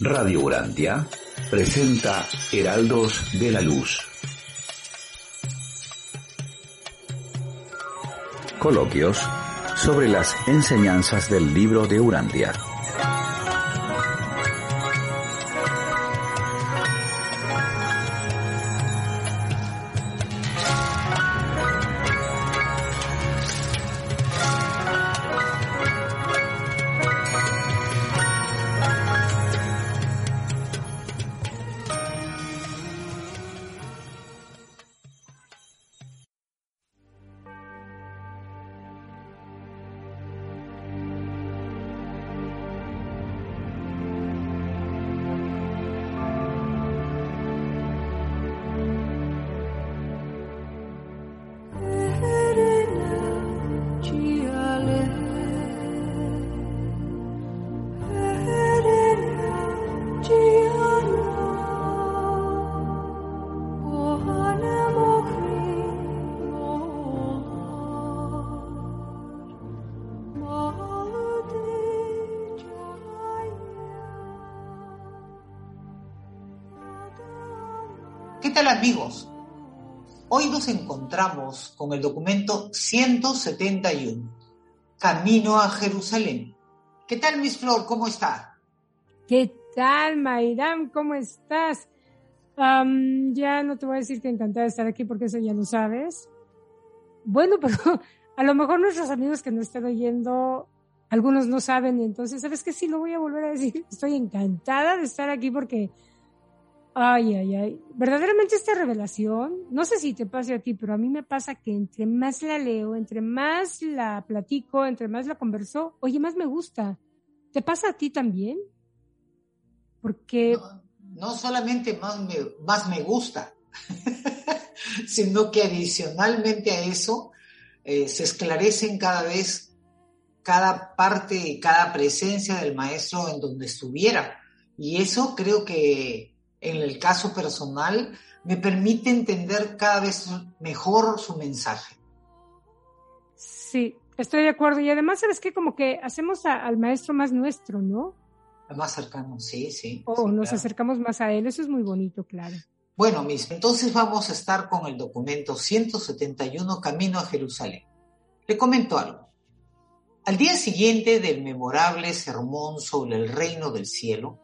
Radio Urantia presenta Heraldos de la Luz. Coloquios sobre las enseñanzas del libro de Urantia. Con el documento 171, Camino a Jerusalén. ¿Qué tal, Miss Flor? ¿Cómo está? ¿Qué tal, Mayram? ¿Cómo estás? ya no te voy a decir que encantada de estar aquí porque eso ya lo sabes. Bueno, pero a lo mejor nuestros amigos que no están oyendo, algunos no saben entonces, ¿sabes qué? Sí, lo voy a volver a decir. Estoy encantada de estar aquí porque Ay, ay, ay. Verdaderamente esta revelación, no sé si te pase a ti, pero a mí me pasa que entre más la leo, entre más la platico, entre más la converso, oye, más me gusta. ¿Te pasa a ti también? Porque... No, solamente más me, más me gusta, sino que adicionalmente a eso eh, se esclarecen cada vez cada parte y cada presencia del maestro en donde estuviera. Y eso creo que en el caso personal, me permite entender cada vez mejor su mensaje. Sí, estoy de acuerdo. Y además, ¿sabes qué? Como que hacemos al maestro más nuestro, ¿no? Más cercano, sí, sí. O nos acercamos más a él, eso es muy bonito, claro. Bueno, mis, entonces vamos a estar con el documento 171 Camino a Jerusalén. Le comento algo. Al día siguiente del memorable sermón sobre el reino del cielo,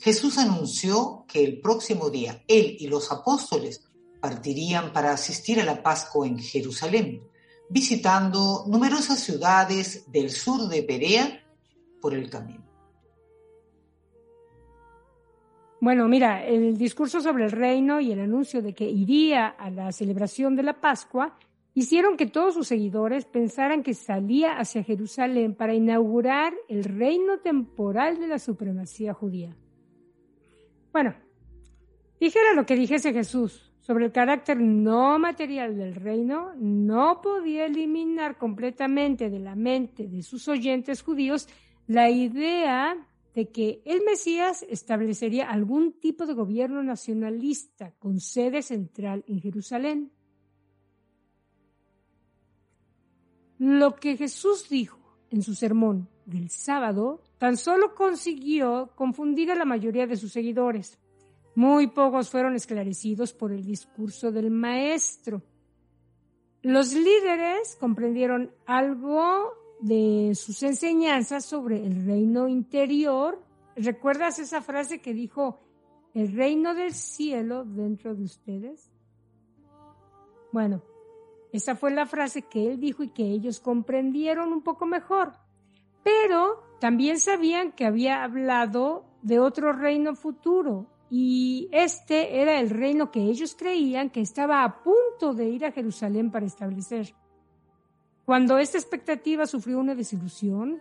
Jesús anunció que el próximo día él y los apóstoles partirían para asistir a la Pascua en Jerusalén, visitando numerosas ciudades del sur de Perea por el camino. Bueno, mira, el discurso sobre el reino y el anuncio de que iría a la celebración de la Pascua hicieron que todos sus seguidores pensaran que salía hacia Jerusalén para inaugurar el reino temporal de la supremacía judía. Bueno, dijera lo que dijese Jesús sobre el carácter no material del reino, no podía eliminar completamente de la mente de sus oyentes judíos la idea de que el Mesías establecería algún tipo de gobierno nacionalista con sede central en Jerusalén. Lo que Jesús dijo en su sermón del sábado tan solo consiguió confundir a la mayoría de sus seguidores. Muy pocos fueron esclarecidos por el discurso del maestro. Los líderes comprendieron algo de sus enseñanzas sobre el reino interior. ¿Recuerdas esa frase que dijo, el reino del cielo dentro de ustedes? Bueno, esa fue la frase que él dijo y que ellos comprendieron un poco mejor. Pero también sabían que había hablado de otro reino futuro y este era el reino que ellos creían que estaba a punto de ir a Jerusalén para establecer. Cuando esta expectativa sufrió una desilusión,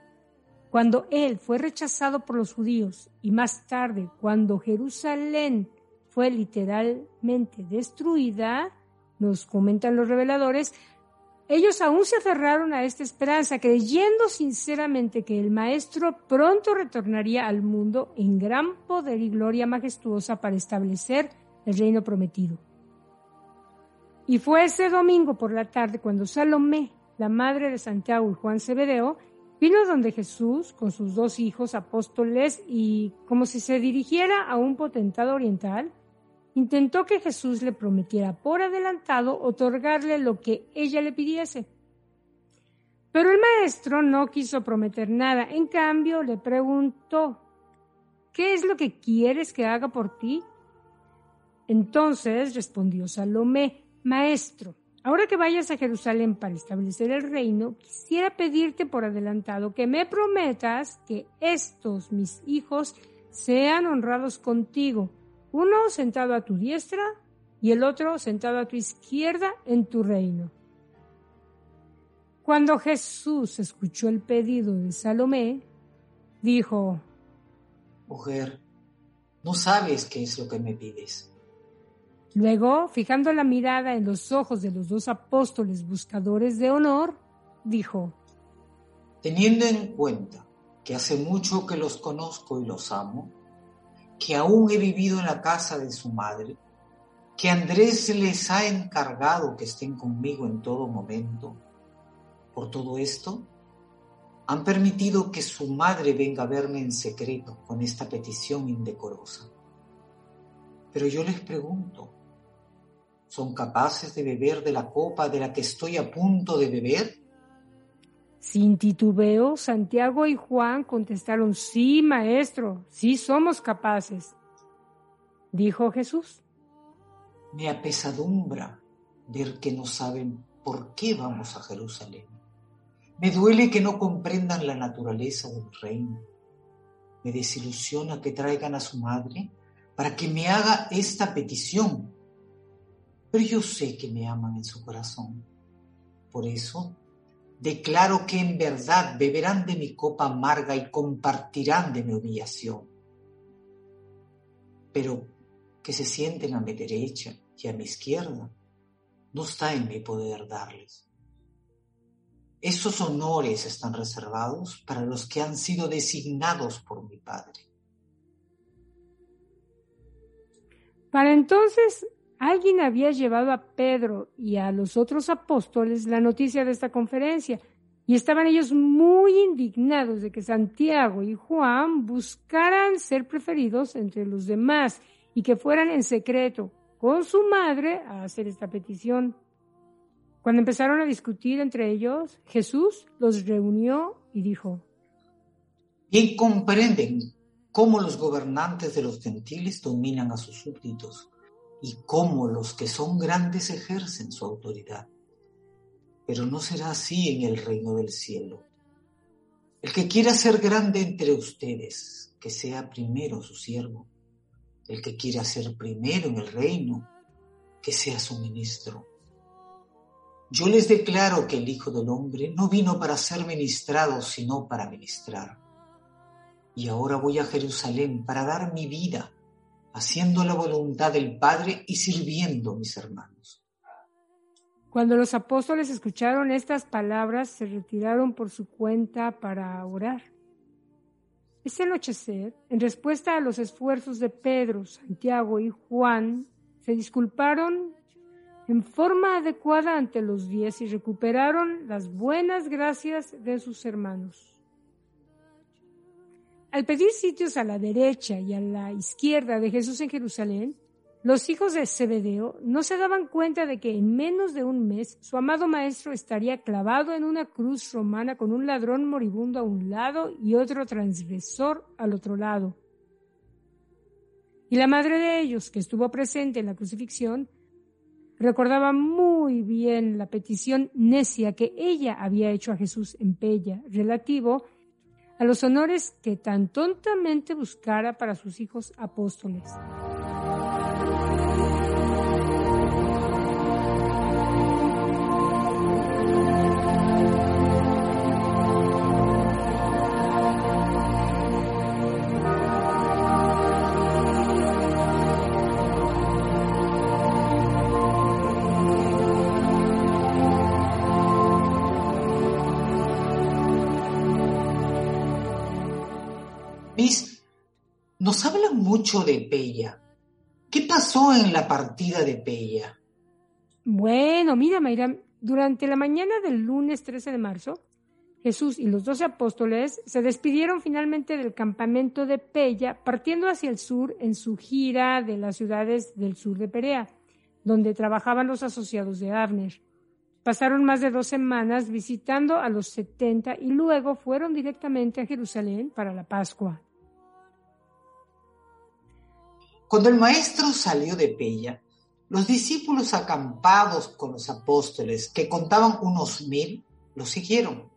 cuando él fue rechazado por los judíos y más tarde cuando Jerusalén fue literalmente destruida, nos comentan los reveladores, ellos aún se aferraron a esta esperanza, creyendo sinceramente que el Maestro pronto retornaría al mundo en gran poder y gloria majestuosa para establecer el reino prometido. Y fue ese domingo por la tarde cuando Salomé, la madre de Santiago y Juan Cebedeo, Vino donde Jesús con sus dos hijos apóstoles y, como si se dirigiera a un potentado oriental, intentó que Jesús le prometiera por adelantado otorgarle lo que ella le pidiese. Pero el maestro no quiso prometer nada, en cambio le preguntó, ¿qué es lo que quieres que haga por ti? Entonces respondió Salomé, Maestro, ahora que vayas a Jerusalén para establecer el reino, quisiera pedirte por adelantado que me prometas que estos mis hijos sean honrados contigo, uno sentado a tu diestra y el otro sentado a tu izquierda en tu reino. Cuando Jesús escuchó el pedido de Salomé, dijo, Mujer, no sabes qué es lo que me pides. Luego, fijando la mirada en los ojos de los dos apóstoles buscadores de honor, dijo, Teniendo en cuenta que hace mucho que los conozco y los amo, que aún he vivido en la casa de su madre, que Andrés les ha encargado que estén conmigo en todo momento. Por todo esto, han permitido que su madre venga a verme en secreto con esta petición indecorosa. Pero yo les pregunto, ¿son capaces de beber de la copa de la que estoy a punto de beber? Sin titubeo, Santiago y Juan contestaron, sí, maestro, sí somos capaces. Dijo Jesús. Me apesadumbra ver que no saben por qué vamos a Jerusalén. Me duele que no comprendan la naturaleza del reino. Me desilusiona que traigan a su madre para que me haga esta petición. Pero yo sé que me aman en su corazón. Por eso declaro que en verdad beberán de mi copa amarga y compartirán de mi humillación. Pero que se sienten a mi derecha y a mi izquierda, no está en mi poder darles. Esos honores están reservados para los que han sido designados por mi Padre. Para entonces Alguien había llevado a Pedro y a los otros apóstoles la noticia de esta conferencia y estaban ellos muy indignados de que Santiago y Juan buscaran ser preferidos entre los demás y que fueran en secreto con su madre a hacer esta petición. Cuando empezaron a discutir entre ellos, Jesús los reunió y dijo, Bien comprenden cómo los gobernantes de los gentiles dominan a sus súbditos y cómo los que son grandes ejercen su autoridad. Pero no será así en el reino del cielo. El que quiera ser grande entre ustedes, que sea primero su siervo. El que quiera ser primero en el reino, que sea su ministro. Yo les declaro que el Hijo del Hombre no vino para ser ministrado, sino para ministrar. Y ahora voy a Jerusalén para dar mi vida haciendo la voluntad del Padre y sirviendo mis hermanos. Cuando los apóstoles escucharon estas palabras, se retiraron por su cuenta para orar. Ese anochecer, en respuesta a los esfuerzos de Pedro, Santiago y Juan, se disculparon en forma adecuada ante los diez y recuperaron las buenas gracias de sus hermanos. Al pedir sitios a la derecha y a la izquierda de Jesús en Jerusalén, los hijos de Zebedeo no se daban cuenta de que en menos de un mes su amado maestro estaría clavado en una cruz romana con un ladrón moribundo a un lado y otro transgresor al otro lado. Y la madre de ellos, que estuvo presente en la crucifixión, recordaba muy bien la petición necia que ella había hecho a Jesús en Pella, relativo a los honores que tan tontamente buscara para sus hijos apóstoles. Nos hablan mucho de Pella. ¿Qué pasó en la partida de Pella? Bueno, mira, Mayra, durante la mañana del lunes 13 de marzo, Jesús y los doce apóstoles se despidieron finalmente del campamento de Pella, partiendo hacia el sur en su gira de las ciudades del sur de Perea, donde trabajaban los asociados de Abner. Pasaron más de dos semanas visitando a los setenta y luego fueron directamente a Jerusalén para la Pascua. Cuando el maestro salió de Pella, los discípulos acampados con los apóstoles, que contaban unos mil, lo siguieron.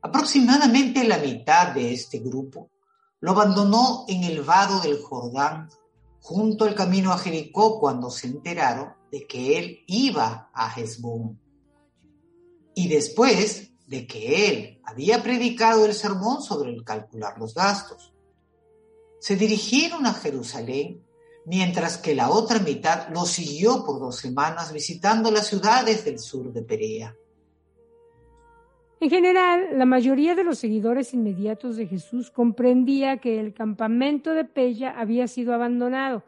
Aproximadamente la mitad de este grupo lo abandonó en el vado del Jordán, junto al camino a Jericó, cuando se enteraron de que él iba a Hezbón. Y después de que él había predicado el sermón sobre el calcular los gastos, se dirigieron a Jerusalén, mientras que la otra mitad lo siguió por dos semanas visitando las ciudades del sur de Perea. En general, la mayoría de los seguidores inmediatos de Jesús comprendía que el campamento de Pella había sido abandonado,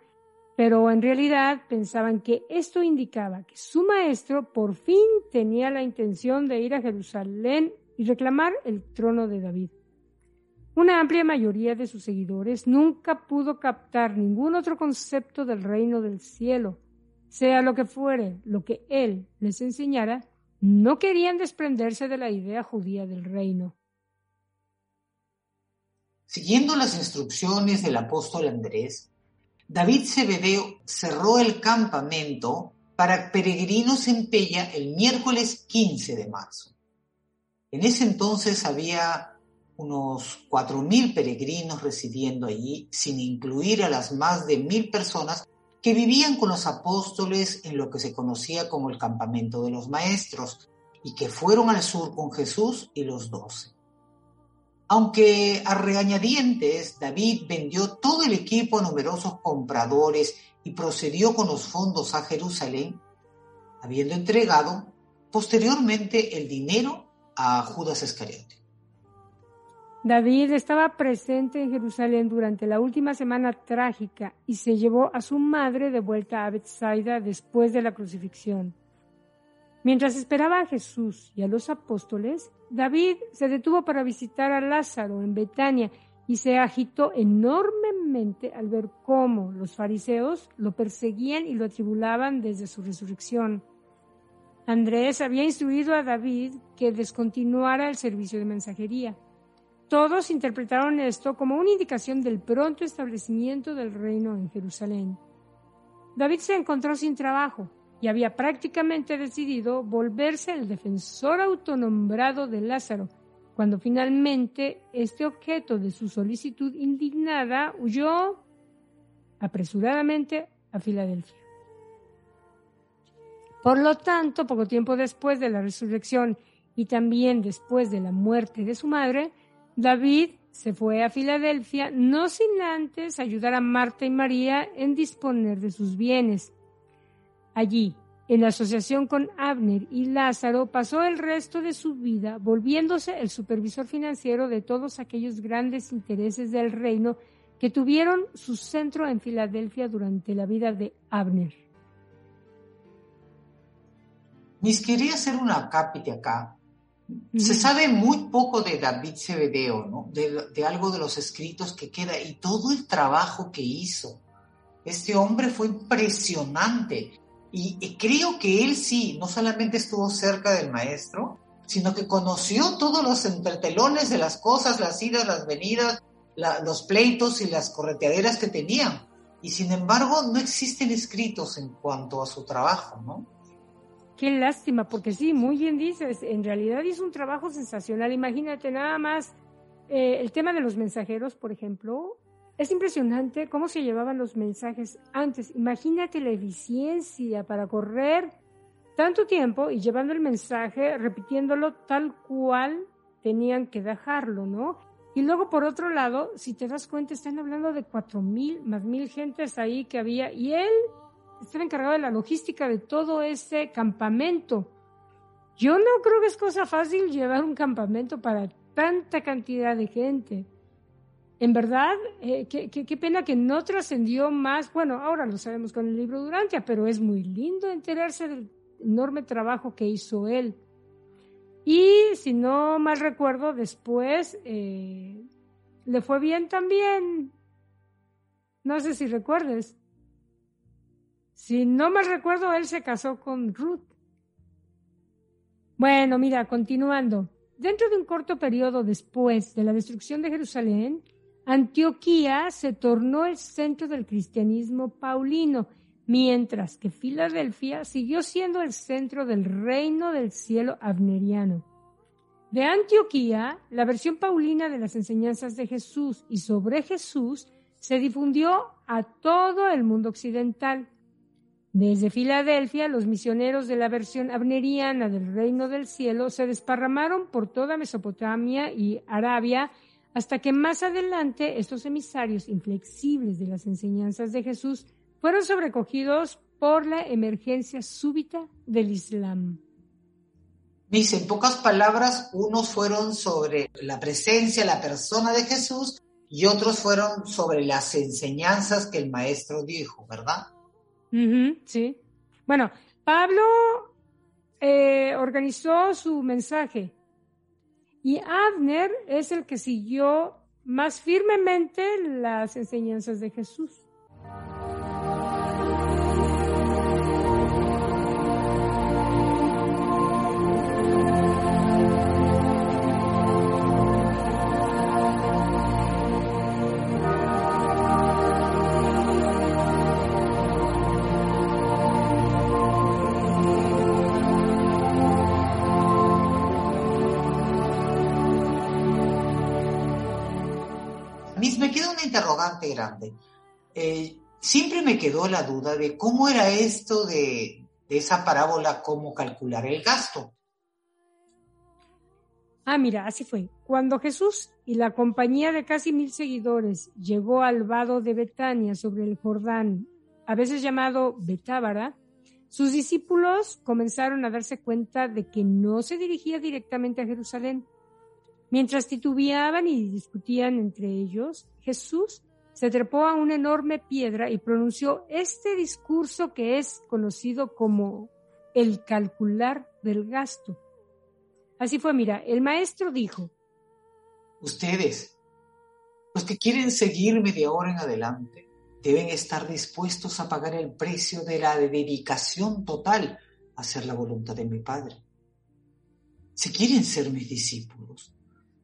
pero en realidad pensaban que esto indicaba que su maestro por fin tenía la intención de ir a Jerusalén y reclamar el trono de David. Una amplia mayoría de sus seguidores nunca pudo captar ningún otro concepto del reino del cielo, sea lo que fuere lo que él les enseñara, no querían desprenderse de la idea judía del reino. Siguiendo las instrucciones del apóstol Andrés, David Cebedeo cerró el campamento para peregrinos en Pella el miércoles 15 de marzo. En ese entonces había unos 4.000 peregrinos residiendo allí, sin incluir a las más de mil personas que vivían con los apóstoles en lo que se conocía como el campamento de los maestros y que fueron al sur con Jesús y los doce. Aunque a regañadientes David vendió todo el equipo a numerosos compradores y procedió con los fondos a Jerusalén, habiendo entregado posteriormente el dinero a Judas Iscariote. David estaba presente en Jerusalén durante la última semana trágica y se llevó a su madre de vuelta a Bethsaida después de la crucifixión. Mientras esperaba a Jesús y a los apóstoles, David se detuvo para visitar a Lázaro en Betania y se agitó enormemente al ver cómo los fariseos lo perseguían y lo atribulaban desde su resurrección. Andrés había instruido a David que descontinuara el servicio de mensajería. Todos interpretaron esto como una indicación del pronto establecimiento del reino en Jerusalén. David se encontró sin trabajo y había prácticamente decidido volverse el defensor autonombrado de Lázaro, cuando finalmente este objeto de su solicitud indignada huyó apresuradamente a Filadelfia. Por lo tanto, poco tiempo después de la resurrección y también después de la muerte de su madre, David se fue a Filadelfia no sin antes ayudar a Marta y María en disponer de sus bienes. Allí, en asociación con Abner y Lázaro, pasó el resto de su vida volviéndose el supervisor financiero de todos aquellos grandes intereses del reino que tuvieron su centro en Filadelfia durante la vida de Abner. Mis quería hacer una cápita acá se sabe muy poco de David Cebedeo, ¿no? De, algo de los escritos que queda y todo el trabajo que hizo. Este hombre fue impresionante y, creo que él sí, no solamente estuvo cerca del maestro, sino que conoció todos los entretelones de las cosas, las idas, las venidas, los pleitos y las correteaderas que tenían. Y sin embargo, no existen escritos en cuanto a su trabajo, ¿no? Qué lástima, porque sí, muy bien dices, en realidad hizo un trabajo sensacional. Imagínate nada más eh, el tema de los mensajeros, por ejemplo. Es impresionante cómo se llevaban los mensajes antes. Imagínate la eficiencia para correr tanto tiempo y llevando el mensaje, repitiéndolo tal cual tenían que dejarlo, ¿no? Y luego, por otro lado, si te das cuenta, están hablando de cuatro mil, más mil gentes ahí que había, y él estaba encargado de la logística de todo ese campamento. Yo no creo que es cosa fácil llevar un campamento para tanta cantidad de gente. En verdad, eh, qué, pena que no trascendió más. Bueno, ahora lo sabemos con el libro Durantia, pero es muy lindo enterarse del enorme trabajo que hizo él. Y si no mal recuerdo, después eh, le fue bien también. No sé si recuerdes. Si no mal recuerdo, él se casó con Ruth. Bueno, mira, continuando. Dentro de un corto periodo después de la destrucción de Jerusalén, Antioquía se tornó el centro del cristianismo paulino, mientras que Filadelfia siguió siendo el centro del reino del cielo abneriano. De Antioquía, la versión paulina de las enseñanzas de Jesús y sobre Jesús se difundió a todo el mundo occidental. Desde Filadelfia, los misioneros de la versión abneriana del reino del cielo se desparramaron por toda Mesopotamia y Arabia hasta que más adelante estos emisarios inflexibles de las enseñanzas de Jesús fueron sobrecogidos por la emergencia súbita del Islam. Dice, en pocas palabras, unos fueron sobre la presencia, la persona de Jesús, y otros fueron sobre las enseñanzas que el maestro dijo, ¿verdad? Sí. Bueno, Pablo eh, organizó su mensaje y Abner es el que siguió más firmemente las enseñanzas de Jesús. Grande. Eh, siempre me quedó la duda de cómo era esto de, esa parábola, cómo calcular el gasto. Ah, mira, así fue. Cuando Jesús y la compañía de casi mil seguidores llegó al vado de Betania sobre el Jordán, a veces llamado Betábara, sus discípulos comenzaron a darse cuenta de que no se dirigía directamente a Jerusalén, Mientras titubeaban y discutían entre ellos, Jesús se trepó a una enorme piedra y pronunció este discurso que es conocido como el calcular del gasto. Así fue, mira, el maestro dijo, Ustedes, los que quieren seguirme de ahora en adelante, deben estar dispuestos a pagar el precio de la dedicación total a hacer la voluntad de mi Padre. Si quieren ser mis discípulos,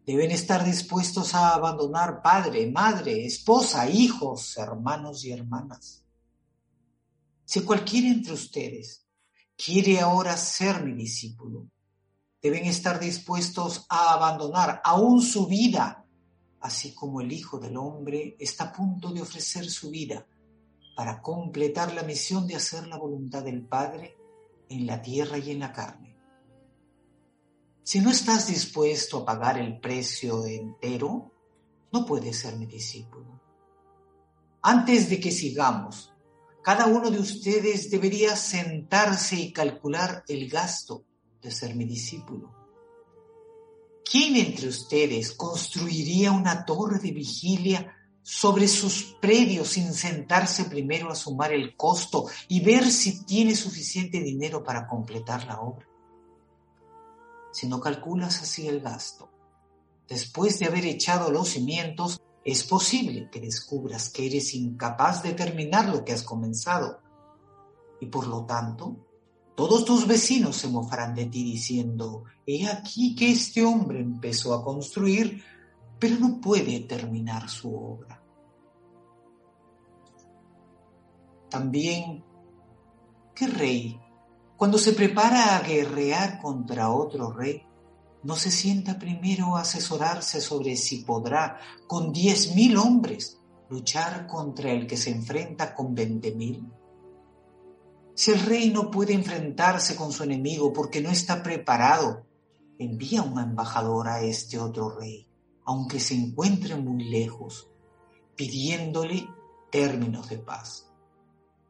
Deben estar dispuestos a abandonar padre, madre, esposa, hijos, hermanos y hermanas. Si cualquiera entre ustedes quiere ahora ser mi discípulo, deben estar dispuestos a abandonar aún su vida, así como el Hijo del Hombre está a punto de ofrecer su vida para completar la misión de hacer la voluntad del Padre en la tierra y en la carne. Si no estás dispuesto a pagar el precio entero, no puedes ser mi discípulo. Antes de que sigamos, cada uno de ustedes debería sentarse y calcular el gasto de ser mi discípulo. ¿Quién entre ustedes construiría una torre de vigilia sobre sus predios sin sentarse primero a sumar el costo y ver si tiene suficiente dinero para completar la obra? Si no calculas así el gasto. Después de haber echado los cimientos, es posible que descubras que eres incapaz de terminar lo que has comenzado. Y por lo tanto, todos tus vecinos se mofarán de ti diciendo, he aquí que este hombre empezó a construir, pero no puede terminar su obra. También, ¿qué rey cuando se prepara a guerrear contra otro rey, no se sienta primero a asesorarse sobre si podrá, con diez mil hombres, luchar contra el que se enfrenta con veinte mil. Si el rey no puede enfrentarse con su enemigo porque no está preparado, envía un embajador a este otro rey, aunque se encuentre muy lejos, pidiéndole términos de paz.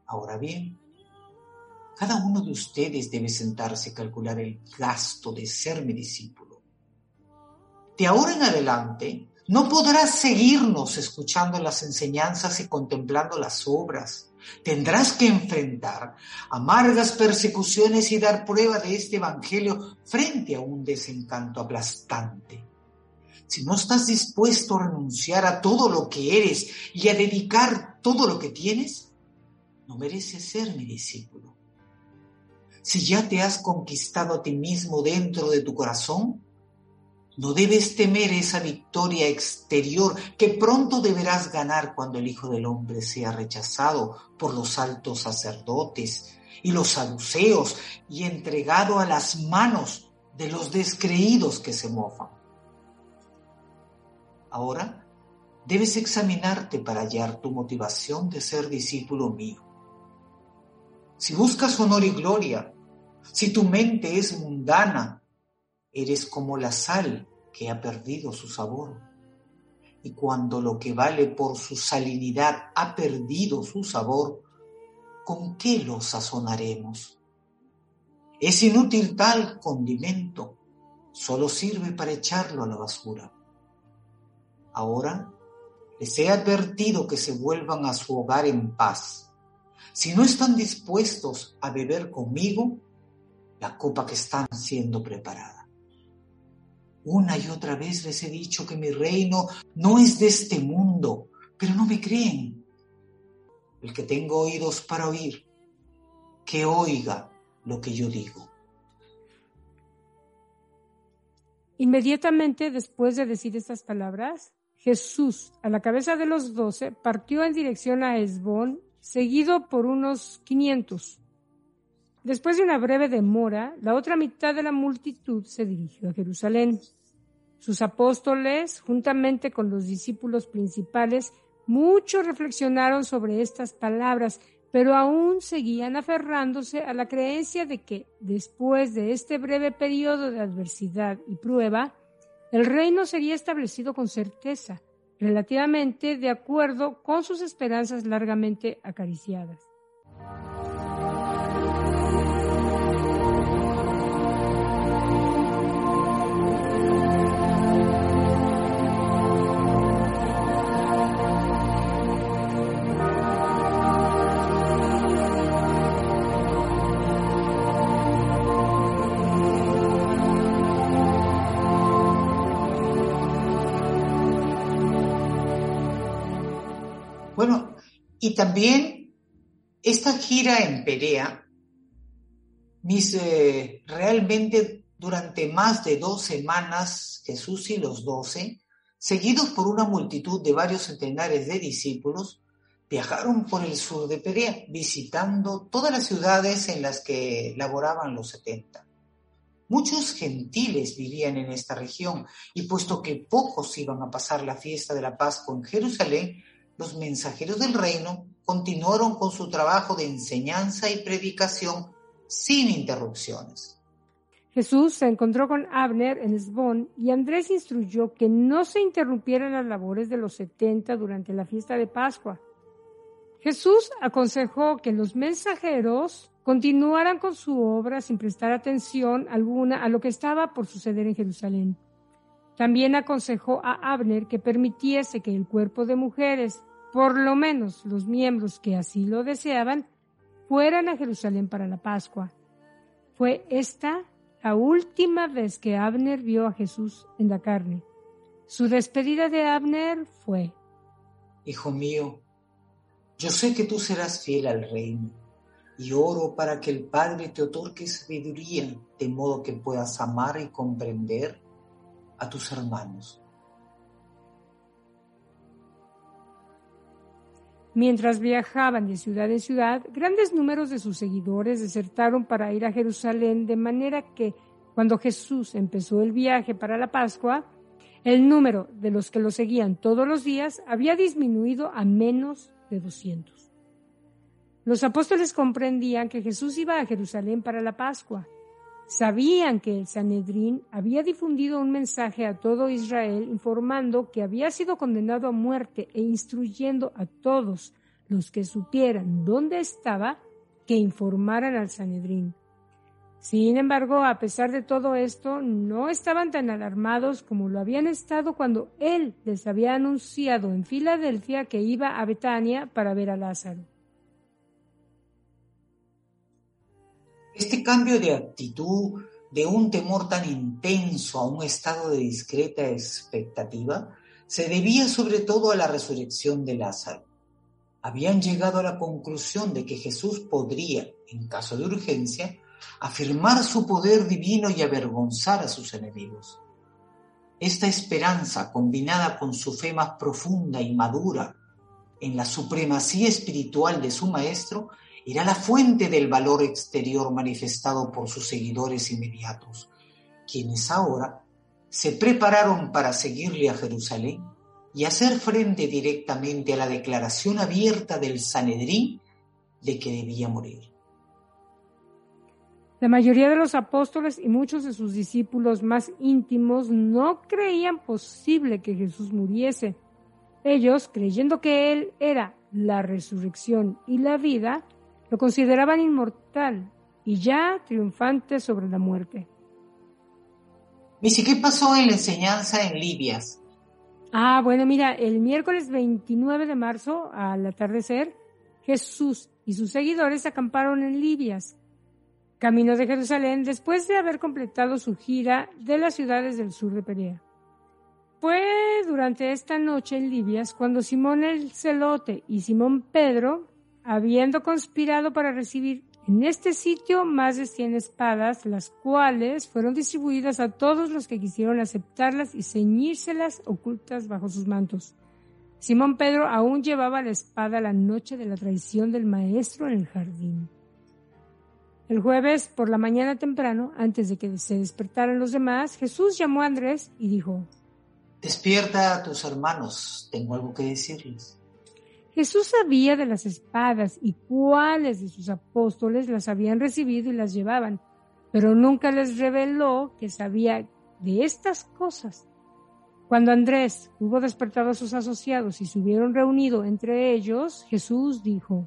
Ahora bien, cada uno de ustedes debe sentarse y calcular el gasto de ser mi discípulo. De ahora en adelante, no podrás seguirnos escuchando las enseñanzas y contemplando las obras, Tendrás que enfrentar amargas persecuciones y dar prueba de este Evangelio frente a un desencanto aplastante. Si no estás dispuesto a renunciar a todo lo que eres y a dedicar todo lo que tienes, no mereces ser mi discípulo. Si ya te has conquistado a ti mismo dentro de tu corazón, no debes temer esa victoria exterior que pronto deberás ganar cuando el Hijo del Hombre sea rechazado por los altos sacerdotes y los saduceos y entregado a las manos de los descreídos que se mofan. Ahora debes examinarte para hallar tu motivación de ser discípulo mío. Si buscas honor y gloria, si tu mente es mundana, Eres como la sal que ha perdido su sabor. Y cuando lo que vale por su salinidad ha perdido su sabor, ¿con qué lo sazonaremos? Es inútil tal condimento, solo sirve para echarlo a la basura. Ahora les he advertido que se vuelvan a su hogar en paz. Si no están dispuestos a beber conmigo, la copa que están siendo preparada. Una y otra vez les he dicho que mi reino no es de este mundo, pero no me creen. El que tenga oídos para oír, que oiga lo que yo digo. Inmediatamente después de decir estas palabras, Jesús, a la cabeza de los doce, partió en dirección a Esbón, seguido por unos quinientos. Después de una breve demora, la otra mitad de la multitud se dirigió a Jerusalén. Sus apóstoles, juntamente con los discípulos principales, muchos reflexionaron sobre estas palabras, pero aún seguían aferrándose a la creencia de que, después de este breve periodo de adversidad y prueba, el reino sería establecido con certeza, relativamente de acuerdo con sus esperanzas largamente acariciadas. También esta gira en Perea, mis, eh, realmente durante más de dos semanas, Jesús y los doce, seguidos por una multitud de varios centenares de discípulos, viajaron por el sur de Perea, visitando todas las ciudades en las que laboraban los setenta. Muchos gentiles vivían en esta región y puesto que pocos iban a pasar la fiesta de la Pascua en Jerusalén, los mensajeros del reino continuaron con su trabajo de enseñanza y predicación sin interrupciones. Jesús se encontró con Abner en Esbón y Andrés instruyó que no se interrumpieran las labores de los setenta durante la fiesta de Pascua. Jesús aconsejó que los mensajeros continuaran con su obra sin prestar atención alguna a lo que estaba por suceder en Jerusalén. También aconsejó a Abner que permitiese que el cuerpo de mujeres, por lo menos los miembros que así lo deseaban, fueran a Jerusalén para la Pascua. Fue esta la última vez que Abner vio a Jesús en la carne. Su despedida de Abner fue, Hijo mío, yo sé que tú serás fiel al reino y oro para que el Padre te otorgue sabiduría de modo que puedas amar y comprender a tus hermanos. Mientras viajaban de ciudad en ciudad, grandes números de sus seguidores desertaron para ir a Jerusalén, de manera que cuando Jesús empezó el viaje para la Pascua, el número de los que lo seguían todos los días había disminuido a menos de 200. Los apóstoles comprendían que Jesús iba a Jerusalén para la Pascua Sabían que el Sanedrín había difundido un mensaje a todo Israel informando que había sido condenado a muerte e instruyendo a todos los que supieran dónde estaba que informaran al Sanedrín. Sin embargo, a pesar de todo esto, no estaban tan alarmados como lo habían estado cuando él les había anunciado en Filadelfia que iba a Betania para ver a Lázaro. Este cambio de actitud de un temor tan intenso a un estado de discreta expectativa se debía sobre todo a la resurrección de Lázaro. Habían llegado a la conclusión de que Jesús podría, en caso de urgencia, afirmar su poder divino y avergonzar a sus enemigos. Esta esperanza, combinada con su fe más profunda y madura en la supremacía espiritual de su Maestro, era la fuente del valor exterior manifestado por sus seguidores inmediatos, quienes ahora se prepararon para seguirle a Jerusalén y hacer frente directamente a la declaración abierta del Sanedrín de que debía morir. La mayoría de los apóstoles y muchos de sus discípulos más íntimos no creían posible que Jesús muriese. Ellos, creyendo que Él era la resurrección y la vida, lo consideraban inmortal y ya triunfante sobre la muerte. ¿Y qué pasó en la enseñanza en Libias? Ah, bueno, mira, el miércoles 29 de marzo, al atardecer, Jesús y sus seguidores acamparon en Libias, camino de Jerusalén, después de haber completado su gira de las ciudades del sur de Perea. Fue durante esta noche en Libias cuando Simón el Celote y Simón Pedro habiendo conspirado para recibir en este sitio más de 100 espadas, las cuales fueron distribuidas a todos los que quisieron aceptarlas y ceñírselas ocultas bajo sus mantos. Simón Pedro aún llevaba la espada la noche de la traición del maestro en el jardín. El jueves, por la mañana temprano, antes de que se despertaran los demás, Jesús llamó a Andrés y dijo, Despierta a tus hermanos, tengo algo que decirles. Jesús sabía de las espadas y cuáles de sus apóstoles las habían recibido y las llevaban, pero nunca les reveló que sabía de estas cosas. Cuando Andrés hubo despertado a sus asociados y se hubieron reunido entre ellos, Jesús dijo,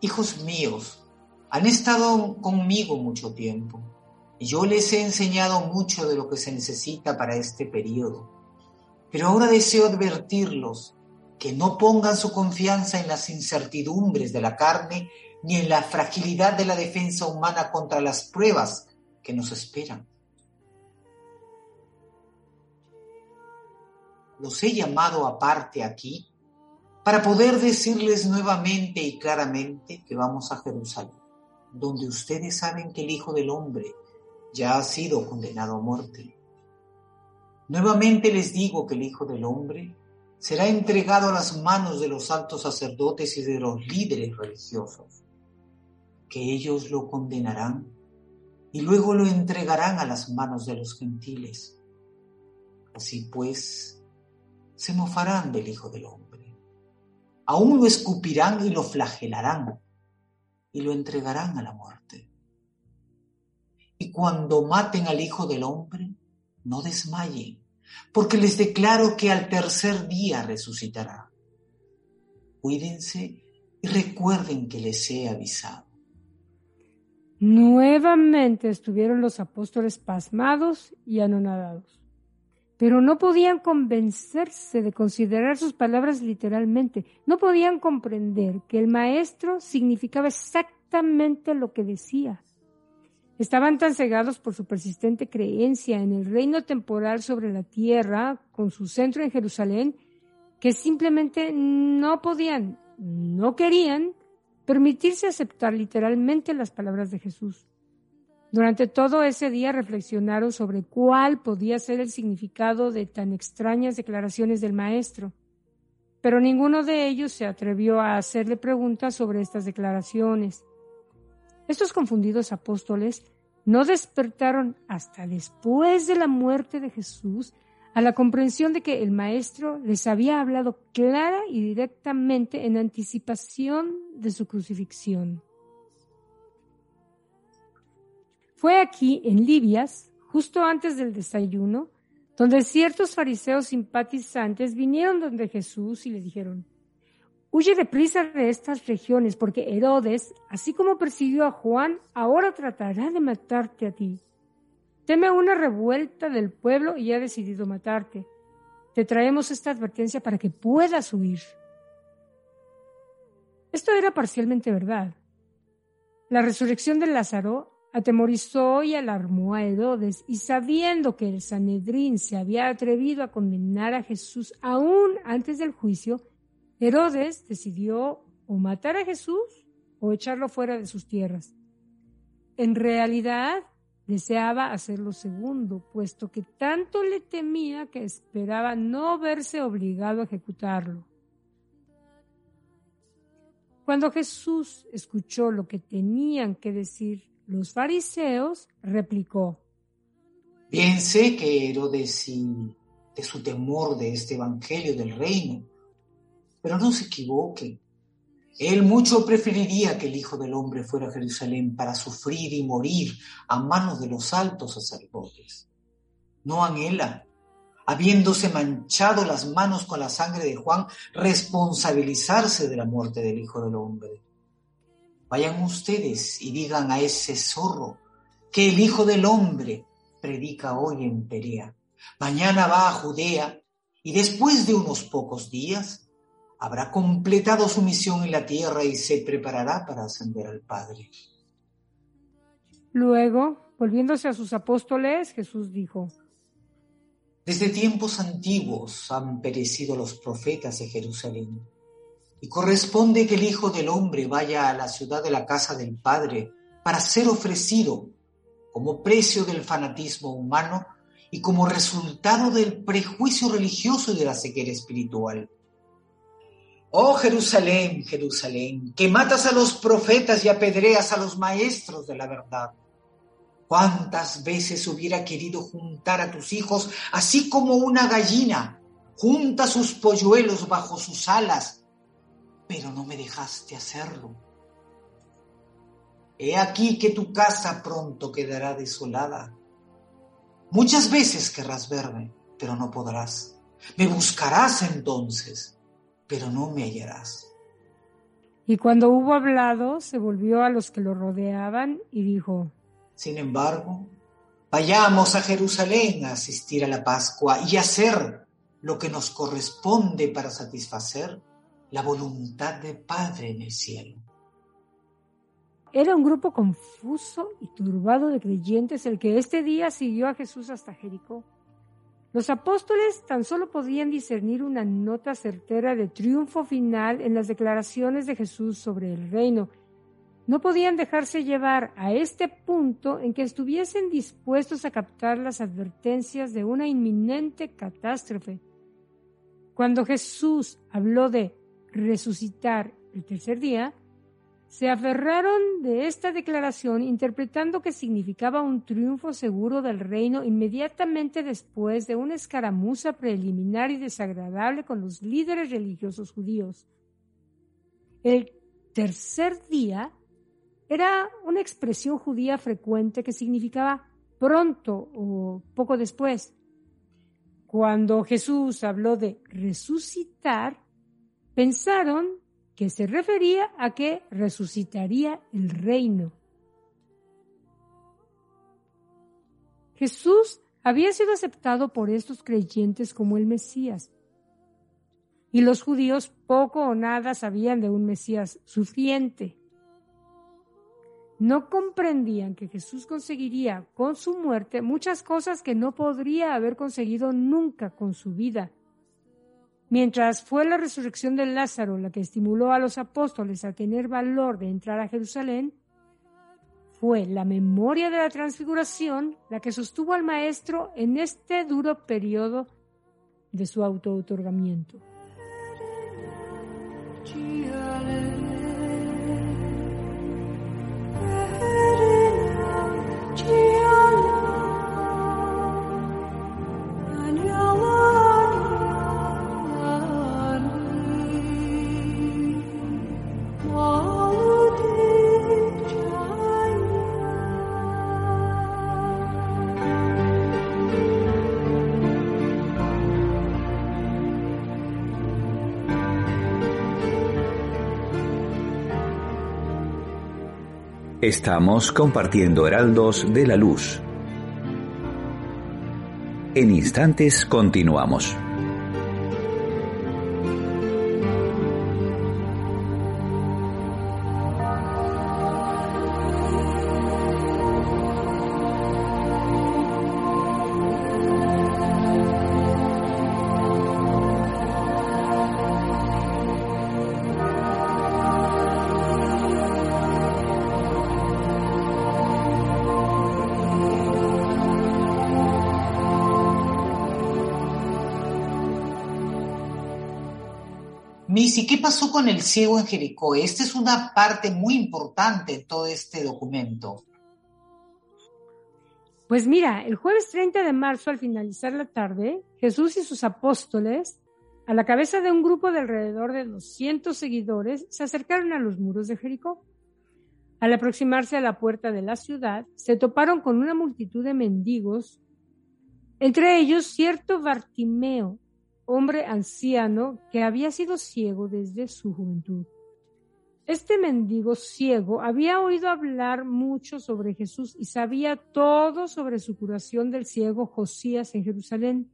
Hijos míos, han estado conmigo mucho tiempo y yo les he enseñado mucho de lo que se necesita para este periodo. Pero ahora deseo advertirlos que no pongan su confianza en las incertidumbres de la carne ni en la fragilidad de la defensa humana contra las pruebas que nos esperan. Los he llamado aparte aquí para poder decirles nuevamente y claramente que vamos a Jerusalén, donde ustedes saben que el Hijo del Hombre ya ha sido condenado a muerte. Nuevamente les digo que el Hijo del Hombre será entregado a las manos de los altos sacerdotes y de los líderes religiosos, que ellos lo condenarán y luego lo entregarán a las manos de los gentiles. Así pues, se mofarán del Hijo del Hombre. Aún lo escupirán y lo flagelarán y lo entregarán a la muerte. Y cuando maten al Hijo del Hombre, no desmayen porque les declaro que al tercer día resucitará. Cuídense y recuerden que les he avisado. Nuevamente estuvieron los apóstoles pasmados y anonadados, pero no podían convencerse de considerar sus palabras literalmente, no podían comprender que el maestro significaba exactamente lo que decía. Estaban tan cegados por su persistente creencia en el reino temporal sobre la tierra, con su centro en Jerusalén, que simplemente no podían, no querían permitirse aceptar literalmente las palabras de Jesús. Durante todo ese día reflexionaron sobre cuál podía ser el significado de tan extrañas declaraciones del Maestro, pero ninguno de ellos se atrevió a hacerle preguntas sobre estas declaraciones. Estos confundidos apóstoles no despertaron hasta después de la muerte de Jesús a la comprensión de que el Maestro les había hablado clara y directamente en anticipación de su crucifixión. Fue aquí, en Libias, justo antes del desayuno, donde ciertos fariseos simpatizantes vinieron donde Jesús y le dijeron, Huye deprisa de estas regiones, porque Herodes, así como persiguió a Juan, ahora tratará de matarte a ti. Teme una revuelta del pueblo y ha decidido matarte. Te traemos esta advertencia para que puedas huir. Esto era parcialmente verdad. La resurrección de Lázaro atemorizó y alarmó a Herodes, y sabiendo que el Sanedrín se había atrevido a condenar a Jesús aún antes del juicio, Herodes decidió o matar a Jesús o echarlo fuera de sus tierras. En realidad, deseaba hacer lo segundo, puesto que tanto le temía que esperaba no verse obligado a ejecutarlo. Cuando Jesús escuchó lo que tenían que decir los fariseos, replicó, Bien sé que Herodes de su temor de este evangelio del reino, pero no se equivoque. Él mucho preferiría que el Hijo del Hombre fuera a Jerusalén para sufrir y morir a manos de los altos sacerdotes. No anhela, habiéndose manchado las manos con la sangre de Juan, responsabilizarse de la muerte del Hijo del Hombre. Vayan ustedes y digan a ese zorro que el Hijo del Hombre predica hoy en Perea. Mañana va a Judea y después de unos pocos días habrá completado su misión en la tierra y se preparará para ascender al Padre. Luego, volviéndose a sus apóstoles, Jesús dijo, Desde tiempos antiguos han perecido los profetas de Jerusalén y corresponde que el Hijo del Hombre vaya a la ciudad de la casa del Padre para ser ofrecido como precio del fanatismo humano y como resultado del prejuicio religioso y de la ceguera espiritual. Oh Jerusalén, Jerusalén, que matas a los profetas y apedreas a los maestros de la verdad. ¿Cuántas veces hubiera querido juntar a tus hijos así como una gallina junta sus polluelos bajo sus alas pero no me dejaste hacerlo. He aquí que tu casa pronto quedará desolada. Muchas veces querrás verme, pero no podrás. Me buscarás entonces, pero no me hallarás. Y cuando hubo hablado, se volvió a los que lo rodeaban y dijo, Sin embargo, vayamos a Jerusalén a asistir a la Pascua y hacer lo que nos corresponde para satisfacer la voluntad de Padre en el cielo. Era un grupo confuso y turbado de creyentes el que este día siguió a Jesús hasta Jericó. Los apóstoles tan solo podían discernir una nota certera de triunfo final en las declaraciones de Jesús sobre el reino. No podían dejarse llevar a este punto en que estuviesen dispuestos a captar las advertencias de una inminente catástrofe. Cuando Jesús habló de resucitar el tercer día, se aferraron de esta declaración interpretando que significaba un triunfo seguro del reino inmediatamente después de una escaramuza preliminar y desagradable con los líderes religiosos judíos. El tercer día era una expresión judía frecuente que significaba pronto o poco después. Cuando Jesús habló de resucitar, pensaron que se refería a que resucitaría el reino. Jesús había sido aceptado por estos creyentes como el Mesías, y los judíos poco o nada sabían de un Mesías sufriente. No comprendían que Jesús conseguiría con su muerte muchas cosas que no podría haber conseguido nunca con su vida Mientras fue la resurrección de Lázaro la que estimuló a los apóstoles a tener valor de entrar a Jerusalén, fue la memoria de la transfiguración la que sostuvo al Maestro en este duro periodo de su auto-otorgamiento. Estamos compartiendo heraldos de la luz. En instantes continuamos. Pasó con el ciego en Jericó? Esta es una parte muy importante de todo este documento. Pues mira, el jueves 30 de marzo, al finalizar la tarde, Jesús y sus apóstoles, a la cabeza de un grupo de alrededor de 200 seguidores, se acercaron a los muros de Jericó. Al aproximarse a la puerta de la ciudad, se toparon con una multitud de mendigos, entre ellos cierto Bartimeo, hombre anciano que había sido ciego desde su juventud. Este mendigo ciego había oído hablar mucho sobre Jesús y sabía todo sobre su curación del ciego Josías en Jerusalén.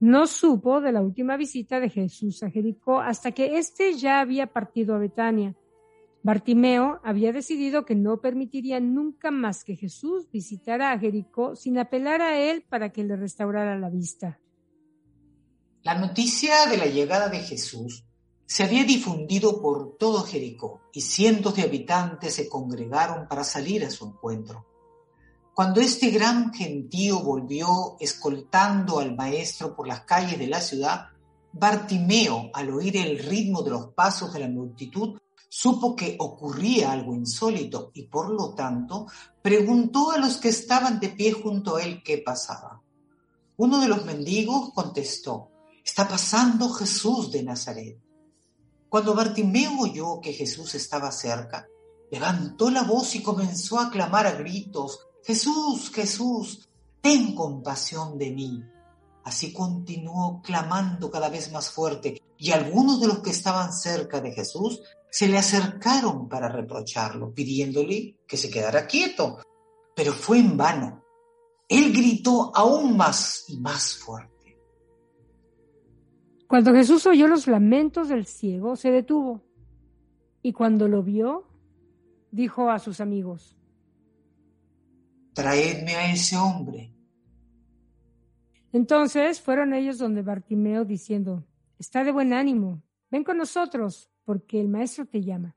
No supo de la última visita de Jesús a Jericó hasta que éste ya había partido a Betania. Bartimeo había decidido que no permitiría nunca más que Jesús visitara a Jericó sin apelar a él para que le restaurara la vista. La noticia de la llegada de Jesús se había difundido por todo Jericó y cientos de habitantes se congregaron para salir a su encuentro. Cuando este gran gentío volvió escoltando al maestro por las calles de la ciudad, Bartimeo, al oír el ritmo de los pasos de la multitud, supo que ocurría algo insólito y por lo tanto preguntó a los que estaban de pie junto a él qué pasaba. Uno de los mendigos contestó, Está pasando Jesús de Nazaret. Cuando Bartimeo oyó que Jesús estaba cerca, levantó la voz y comenzó a clamar a gritos, Jesús, Jesús, ten compasión de mí. Así continuó clamando cada vez más fuerte y algunos de los que estaban cerca de Jesús se le acercaron para reprocharlo, pidiéndole que se quedara quieto. Pero fue en vano. Él gritó aún más y más fuerte. Cuando Jesús oyó los lamentos del ciego, se detuvo y cuando lo vio, dijo a sus amigos, Traedme a ese hombre. Entonces fueron ellos donde Bartimeo diciendo, Está de buen ánimo, ven con nosotros, porque el maestro te llama.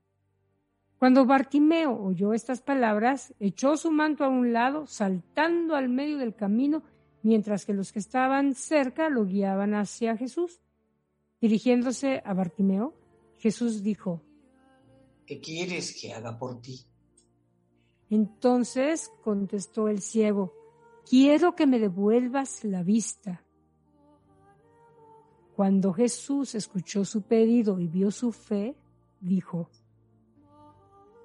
Cuando Bartimeo oyó estas palabras, echó su manto a un lado, saltando al medio del camino, mientras que los que estaban cerca lo guiaban hacia Jesús. Dirigiéndose a Bartimeo, Jesús dijo, ¿Qué quieres que haga por ti? Entonces contestó el ciego, quiero que me devuelvas la vista. Cuando Jesús escuchó su pedido y vio su fe, dijo,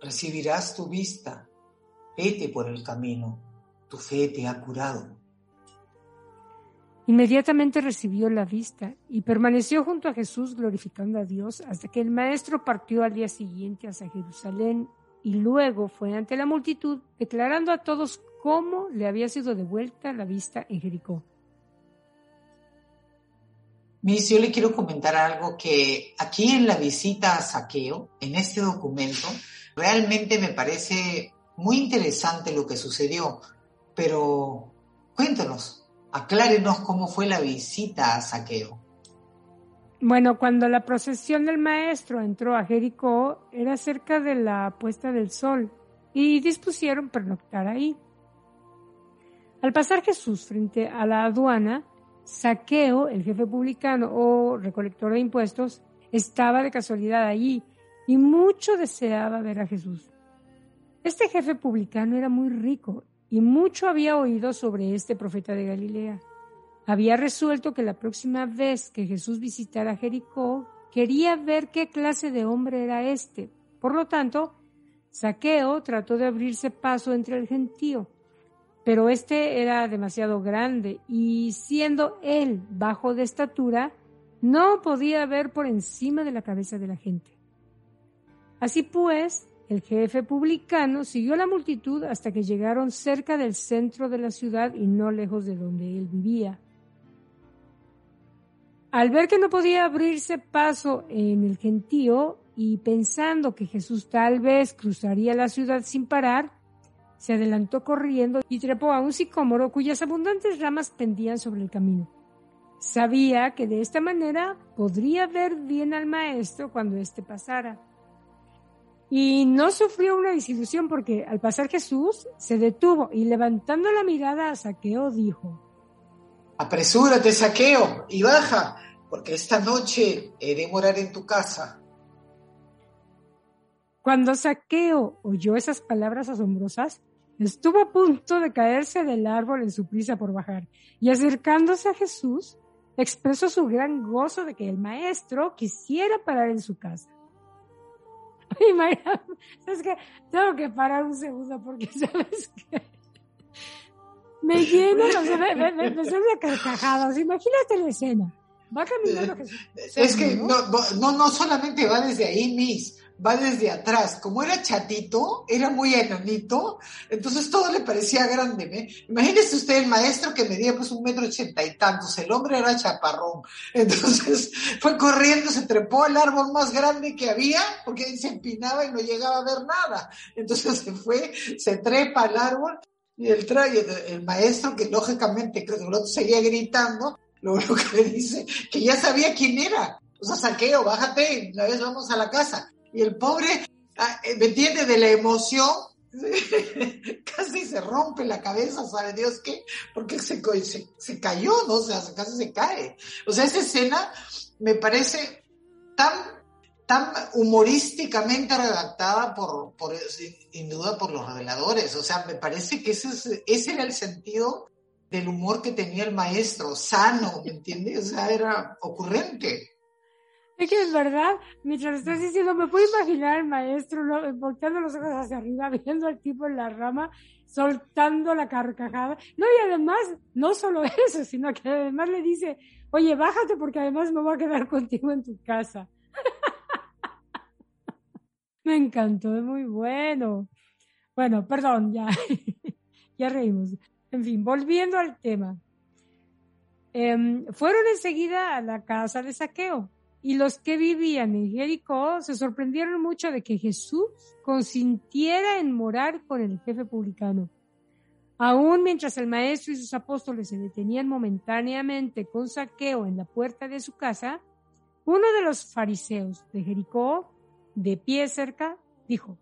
Recibirás tu vista, vete por el camino, tu fe te ha curado. Inmediatamente recibió la vista y permaneció junto a Jesús glorificando a Dios hasta que el maestro partió al día siguiente hacia Jerusalén y luego fue ante la multitud declarando a todos cómo le había sido devuelta la vista en Jericó. Miss, yo le quiero comentar algo que aquí en la visita a Saqueo, en este documento, realmente me parece muy interesante lo que sucedió, pero cuéntanos, Aclárenos cómo fue la visita a Saqueo. Bueno, cuando la procesión del maestro entró a Jericó, era cerca de la puesta del sol y dispusieron pernoctar ahí. Al pasar Jesús frente a la aduana, Saqueo, el jefe publicano o recolector de impuestos, estaba de casualidad allí y mucho deseaba ver a Jesús. Este jefe publicano era muy rico y mucho había oído sobre este profeta de Galilea. Había resuelto que la próxima vez que Jesús visitara Jericó, quería ver qué clase de hombre era este. Por lo tanto, Saqueo trató de abrirse paso entre el gentío, pero este era demasiado grande y siendo él bajo de estatura, no podía ver por encima de la cabeza de la gente. Así pues, el jefe publicano siguió a la multitud hasta que llegaron cerca del centro de la ciudad y no lejos de donde él vivía. Al ver que no podía abrirse paso en el gentío y pensando que Jesús tal vez cruzaría la ciudad sin parar, se adelantó corriendo y trepó a un sicómoro cuyas abundantes ramas pendían sobre el camino. Sabía que de esta manera podría ver bien al maestro cuando éste pasara. Y no sufrió una desilusión porque al pasar Jesús se detuvo y levantando la mirada a Saqueo dijo, Apresúrate, Saqueo, y baja, porque esta noche he de morar en tu casa. Cuando Saqueo oyó esas palabras asombrosas, estuvo a punto de caerse del árbol en su prisa por bajar, y acercándose a Jesús, expresó su gran gozo de que el maestro quisiera parar en su casa. es que tengo que parar un segundo porque sabes que me lleno, o sea, me, me, me, me carcajadas. Imagínate la escena. Va caminando eh, Jesús. Es que no, no, no solamente va desde ahí, Miss va desde atrás. Como era chatito, era muy enanito, entonces todo le parecía grande. ¿eh? Imagínese usted el maestro que medía pues un metro ochenta y tantos, el hombre era chaparrón. Entonces fue corriendo, se trepó al árbol más grande que había, porque se empinaba y no llegaba a ver nada. Entonces se fue, se trepa al árbol y el, el maestro, que lógicamente creo que el otro seguía gritando, lo único que le dice, que ya sabía quién era. O sea, saqueo, bájate, una vez vamos a la casa. Y el pobre, ah, eh, ¿me entiende? De la emoción, casi se rompe la cabeza, ¿sabe Dios qué? Porque se, se, cayó, ¿no? O sea, casi se cae. O sea, esa escena me parece tan, tan humorísticamente redactada por, por, sin duda, por los reveladores. O sea, me parece que ese, ese era el sentido del humor que tenía el maestro, sano, ¿me entiendes? O sea, era ocurrente. Es que es verdad, mientras estás diciendo, me puedo imaginar al maestro volteando los ojos hacia arriba, viendo al tipo en la rama, soltando la carcajada. No, y además, no solo eso, sino que además le dice, oye, bájate porque además me voy a quedar contigo en tu casa. me encantó, es muy bueno. Bueno, perdón, ya, ya reímos. En fin, volviendo al tema. Em, fueron enseguida a la casa de saqueo y los que vivían en Jericó se sorprendieron mucho de que Jesús consintiera en morar con el jefe publicano. Aún mientras el maestro y sus apóstoles se detenían momentáneamente con saqueo en la puerta de su casa, uno de los fariseos de Jericó, de pie cerca, dijo,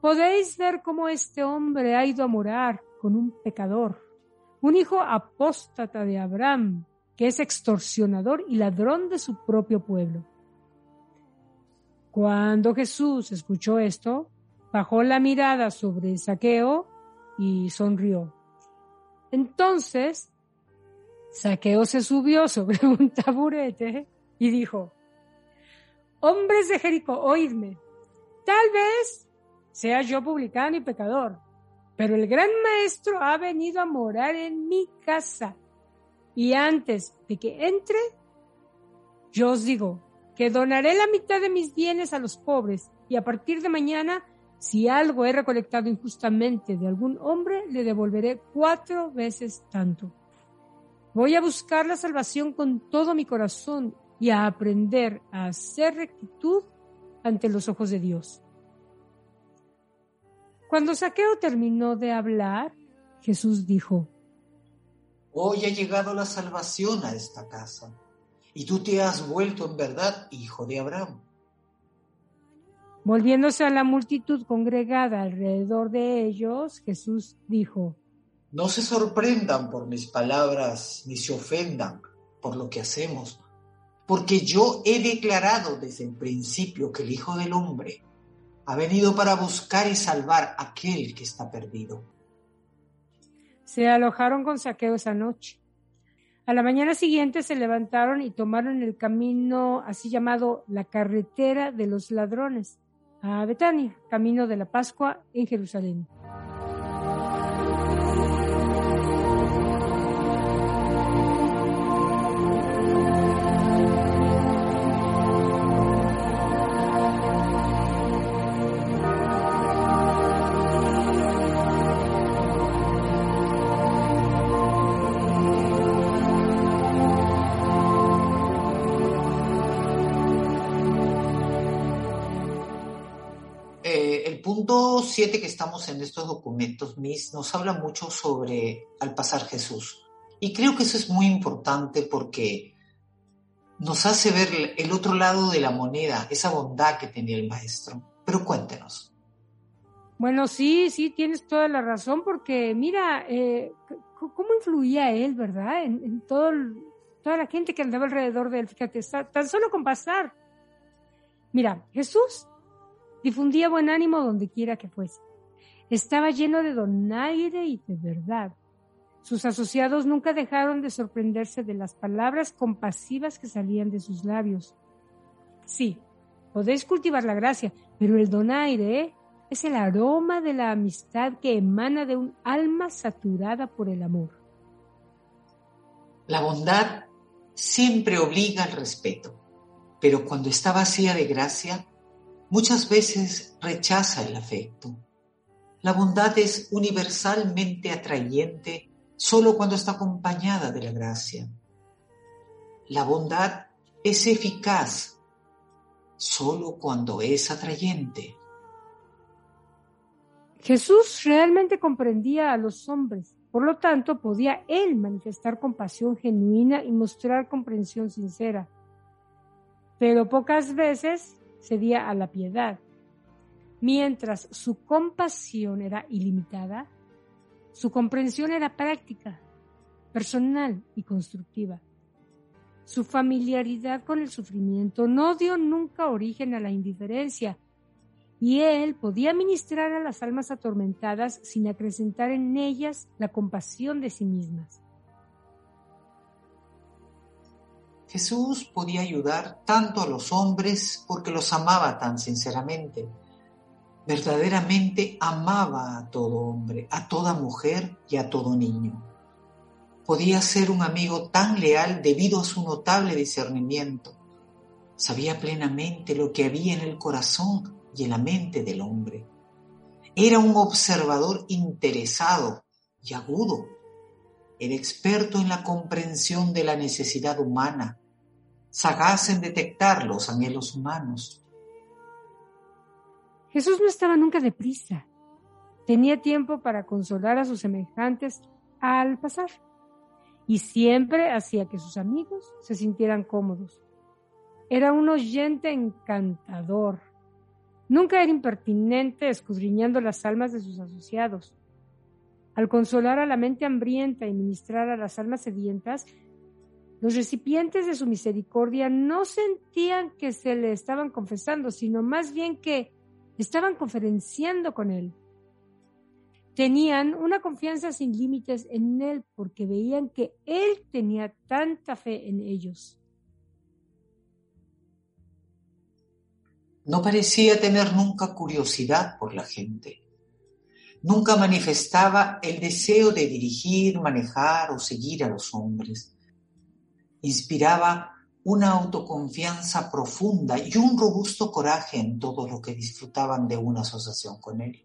Podéis ver cómo este hombre ha ido a morar con un pecador, un hijo apóstata de Abraham que es extorsionador y ladrón de su propio pueblo. Cuando Jesús escuchó esto, bajó la mirada sobre Saqueo y sonrió. Entonces, Saqueo se subió sobre un taburete y dijo, Hombres de Jericó, oídme, tal vez sea yo publicano y pecador, pero el gran maestro ha venido a morar en mi casa y antes de que entre, yo os digo que donaré la mitad de mis bienes a los pobres y a partir de mañana, si algo he recolectado injustamente de algún hombre, le devolveré cuatro veces tanto. Voy a buscar la salvación con todo mi corazón y a aprender a hacer rectitud ante los ojos de Dios. Cuando Saqueo terminó de hablar, Jesús dijo, Hoy ha llegado la salvación a esta casa, y tú te has vuelto en verdad hijo de Abraham. Volviéndose a la multitud congregada alrededor de ellos, Jesús dijo, No se sorprendan por mis palabras, ni se ofendan por lo que hacemos, porque yo he declarado desde el principio que el Hijo del Hombre ha venido para buscar y salvar a aquel que está perdido se alojaron con saqueo esa noche. A la mañana siguiente se levantaron y tomaron el camino así llamado la carretera de los ladrones a Betania, camino de la Pascua en Jerusalén. Punto 7 que estamos en estos documentos, Miss, nos habla mucho sobre al pasar Jesús. Y creo que eso es muy importante porque nos hace ver el otro lado de la moneda, esa bondad que tenía el maestro. Pero cuéntenos. Bueno, sí, sí, tienes toda la razón, porque mira, eh, cómo influía él, ¿verdad? En, todo, toda la gente que andaba alrededor de él, fíjate, tan solo con pasar. Mira, Jesús difundía buen ánimo donde quiera que fuese. Estaba lleno de donaire y de verdad. Sus asociados nunca dejaron de sorprenderse de las palabras compasivas que salían de sus labios. Sí, podéis cultivar la gracia, pero el donaire es el aroma de la amistad que emana de un alma saturada por el amor. La bondad siempre obliga al respeto, pero cuando está vacía de gracia, muchas veces rechaza el afecto. La bondad es universalmente atrayente solo cuando está acompañada de la gracia. La bondad es eficaz solo cuando es atrayente. Jesús realmente comprendía a los hombres, por lo tanto podía él manifestar compasión genuina y mostrar comprensión sincera. Pero pocas veces cedía a la piedad. Mientras su compasión era ilimitada, su comprensión era práctica, personal y constructiva. Su familiaridad con el sufrimiento no dio nunca origen a la indiferencia, y él podía ministrar a las almas atormentadas sin acrecentar en ellas la compasión de sí mismas. Jesús podía ayudar tanto a los hombres porque los amaba tan sinceramente. Verdaderamente amaba a todo hombre, a toda mujer y a todo niño. Podía ser un amigo tan leal debido a su notable discernimiento. Sabía plenamente lo que había en el corazón y en la mente del hombre. Era un observador interesado y agudo. Era experto en la comprensión de la necesidad humana, sagaz en detectar los anhelos humanos. Jesús no estaba nunca deprisa. Tenía tiempo para consolar a sus semejantes al pasar y siempre hacía que sus amigos se sintieran cómodos. Era un oyente encantador, Nunca era impertinente escudriñando las almas de sus asociados. Al consolar a la mente hambrienta y ministrar a las almas sedientas, los recipientes de su misericordia no sentían que se le estaban confesando, sino más bien que estaban conferenciando con él. Tenían una confianza sin límites en él porque veían que él tenía tanta fe en ellos. No parecía tener nunca curiosidad por la gente. Nunca manifestaba el deseo de dirigir, manejar o seguir a los hombres. Inspiraba una autoconfianza profunda y un robusto coraje en todo lo que disfrutaban de una asociación con él.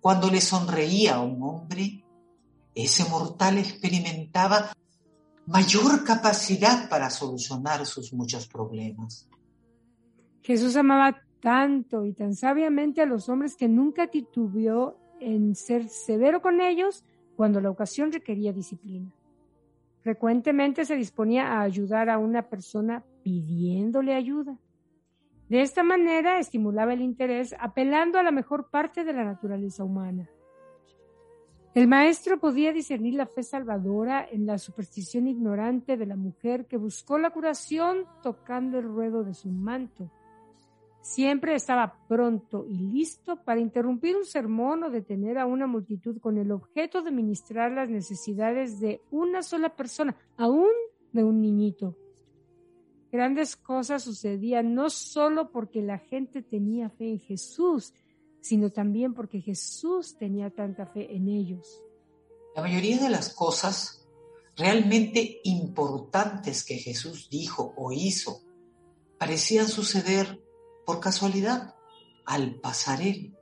Cuando le sonreía a un hombre, ese mortal experimentaba mayor capacidad para solucionar sus muchos problemas. Jesús amaba tanto y tan sabiamente a los hombres que nunca titubeó en ser severo con ellos cuando la ocasión requería disciplina. Frecuentemente se disponía a ayudar a una persona pidiéndole ayuda. De esta manera estimulaba el interés apelando a la mejor parte de la naturaleza humana. El maestro podía discernir la fe salvadora en la superstición ignorante de la mujer que buscó la curación tocando el ruedo de su manto Siempre estaba pronto y listo para interrumpir un sermón o detener a una multitud con el objeto de ministrar las necesidades de una sola persona, aún de un niñito. Grandes cosas sucedían no solo porque la gente tenía fe en Jesús, sino también porque Jesús tenía tanta fe en ellos. La mayoría de las cosas realmente importantes que Jesús dijo o hizo parecían suceder por casualidad al pasar él.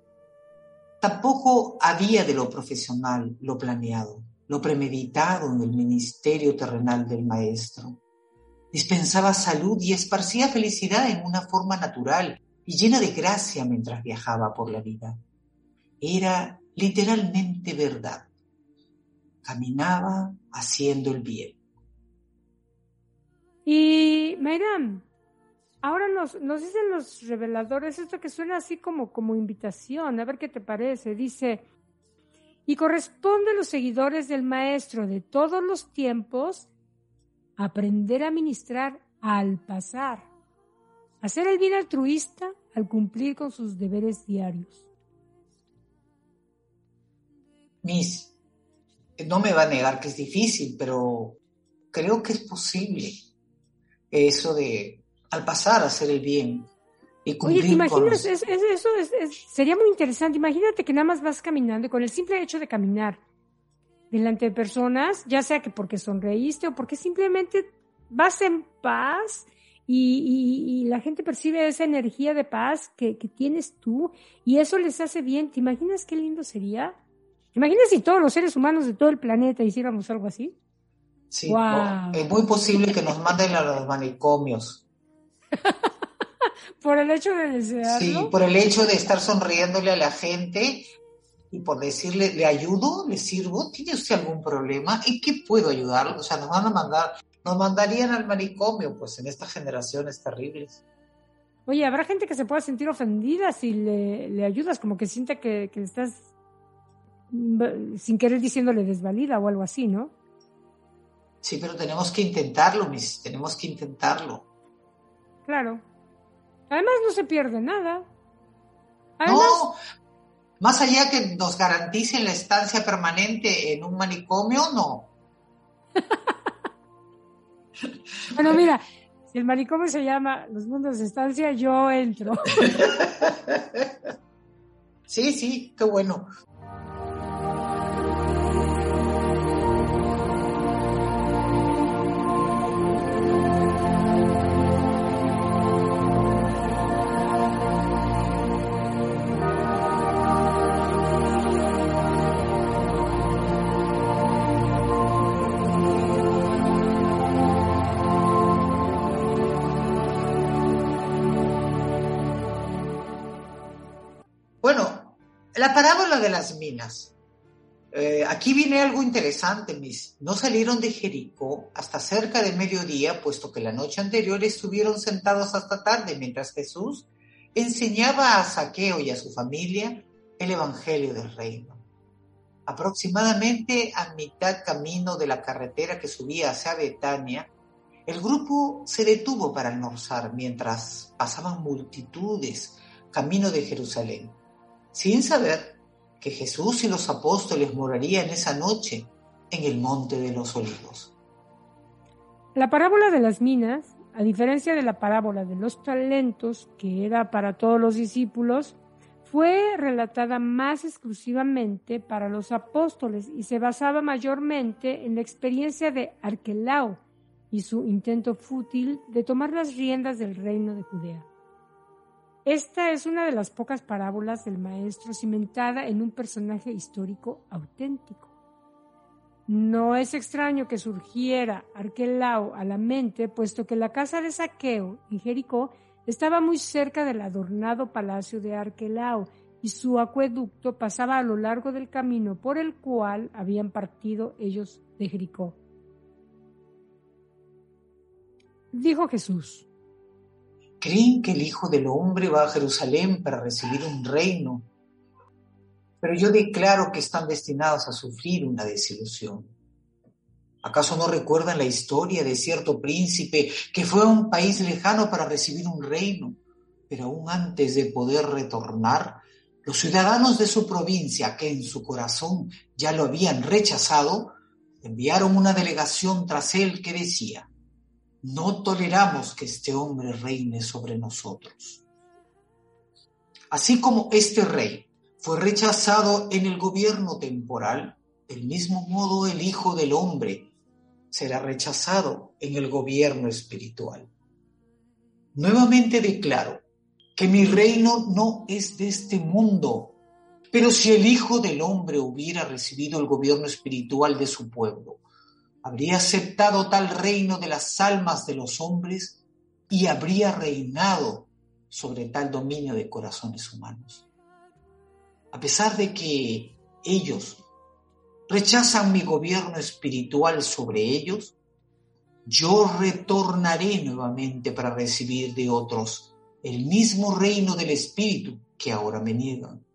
Tampoco había de lo profesional, lo planeado, lo premeditado en el ministerio terrenal del Maestro. Dispensaba salud y esparcía felicidad en una forma natural y llena de gracia mientras viajaba por la vida. Era literalmente verdad. Caminaba haciendo el bien. Y Mayram, Ahora nos, dicen los reveladores esto que suena así como, como invitación, a ver qué te parece. Dice, y corresponde a los seguidores del Maestro de todos los tiempos aprender a ministrar al pasar, hacer el bien altruista al cumplir con sus deberes diarios. Miss, no me va a negar que es difícil, pero creo que es posible eso de al pasar a hacer el bien y cumplir Oye, ¿te imaginas? eso sería muy interesante. Imagínate que nada más vas caminando y con el simple hecho de caminar delante de personas, ya sea que porque sonreíste o porque simplemente vas en paz y, la gente percibe esa energía de paz que, tienes tú y eso les hace bien. ¿Te imaginas qué lindo sería? ¿Te imaginas si todos los seres humanos de todo el planeta hiciéramos algo así? Sí, es muy posible que nos manden a los manicomios. por el hecho de desearlo. Sí, por el hecho de estar sonriéndole a la gente y por decirle, ¿le ayudo? ¿Le sirvo? ¿Tiene usted algún problema? ¿En qué puedo ayudarlo? O sea, nos van a mandar, nos mandarían al manicomio, pues en estas generaciones terribles. Oye, habrá gente que se pueda sentir ofendida si le, ayudas, como que siente que, que estás sin querer diciéndole desvalida o algo así, ¿no? Sí, pero tenemos que intentarlo, mis, tenemos que intentarlo. Claro. Además no se pierde nada. no, más allá que nos garanticen la estancia permanente en un manicomio, no. bueno, mira, si el manicomio se llama Los Mundos de Estancia, yo entro. sí, sí, qué bueno. La parábola de las minas. Eh, aquí viene algo interesante, mis. No salieron de Jericó hasta cerca de mediodía, puesto que la noche anterior estuvieron sentados hasta tarde mientras Jesús enseñaba a Saqueo y a su familia el Evangelio del Reino. Aproximadamente a mitad camino de la carretera que subía hacia Betania, el grupo se detuvo para almorzar mientras pasaban multitudes camino de Jerusalén sin saber que Jesús y los apóstoles morarían esa noche en el monte de los olivos. La parábola de las minas, a diferencia de la parábola de los talentos, que era para todos los discípulos, fue relatada más exclusivamente para los apóstoles y se basaba mayormente en la experiencia de Arquelao y su intento fútil de tomar las riendas del reino de Judea. Esta es una de las pocas parábolas del maestro cimentada en un personaje histórico auténtico. No es extraño que surgiera Arquelao a la mente, puesto que la casa de saqueo en Jericó estaba muy cerca del adornado palacio de Arquelao y su acueducto pasaba a lo largo del camino por el cual habían partido ellos de Jericó. Dijo Jesús, creen que el Hijo del Hombre va a Jerusalén para recibir un reino, pero yo declaro que están destinados a sufrir una desilusión. ¿Acaso no recuerdan la historia de cierto príncipe que fue a un país lejano para recibir un reino, pero aún antes de poder retornar, los ciudadanos de su provincia, que en su corazón ya lo habían rechazado, enviaron una delegación tras él que decía, no toleramos que este hombre reine sobre nosotros. Así como este rey fue rechazado en el gobierno temporal, del mismo modo el Hijo del Hombre será rechazado en el gobierno espiritual. Nuevamente declaro que mi reino no es de este mundo, pero si el Hijo del Hombre hubiera recibido el gobierno espiritual de su pueblo, habría aceptado tal reino de las almas de los hombres y habría reinado sobre tal dominio de corazones humanos. A pesar de que ellos rechazan mi gobierno espiritual sobre ellos, yo retornaré nuevamente para recibir de otros el mismo reino del Espíritu que ahora me niegan.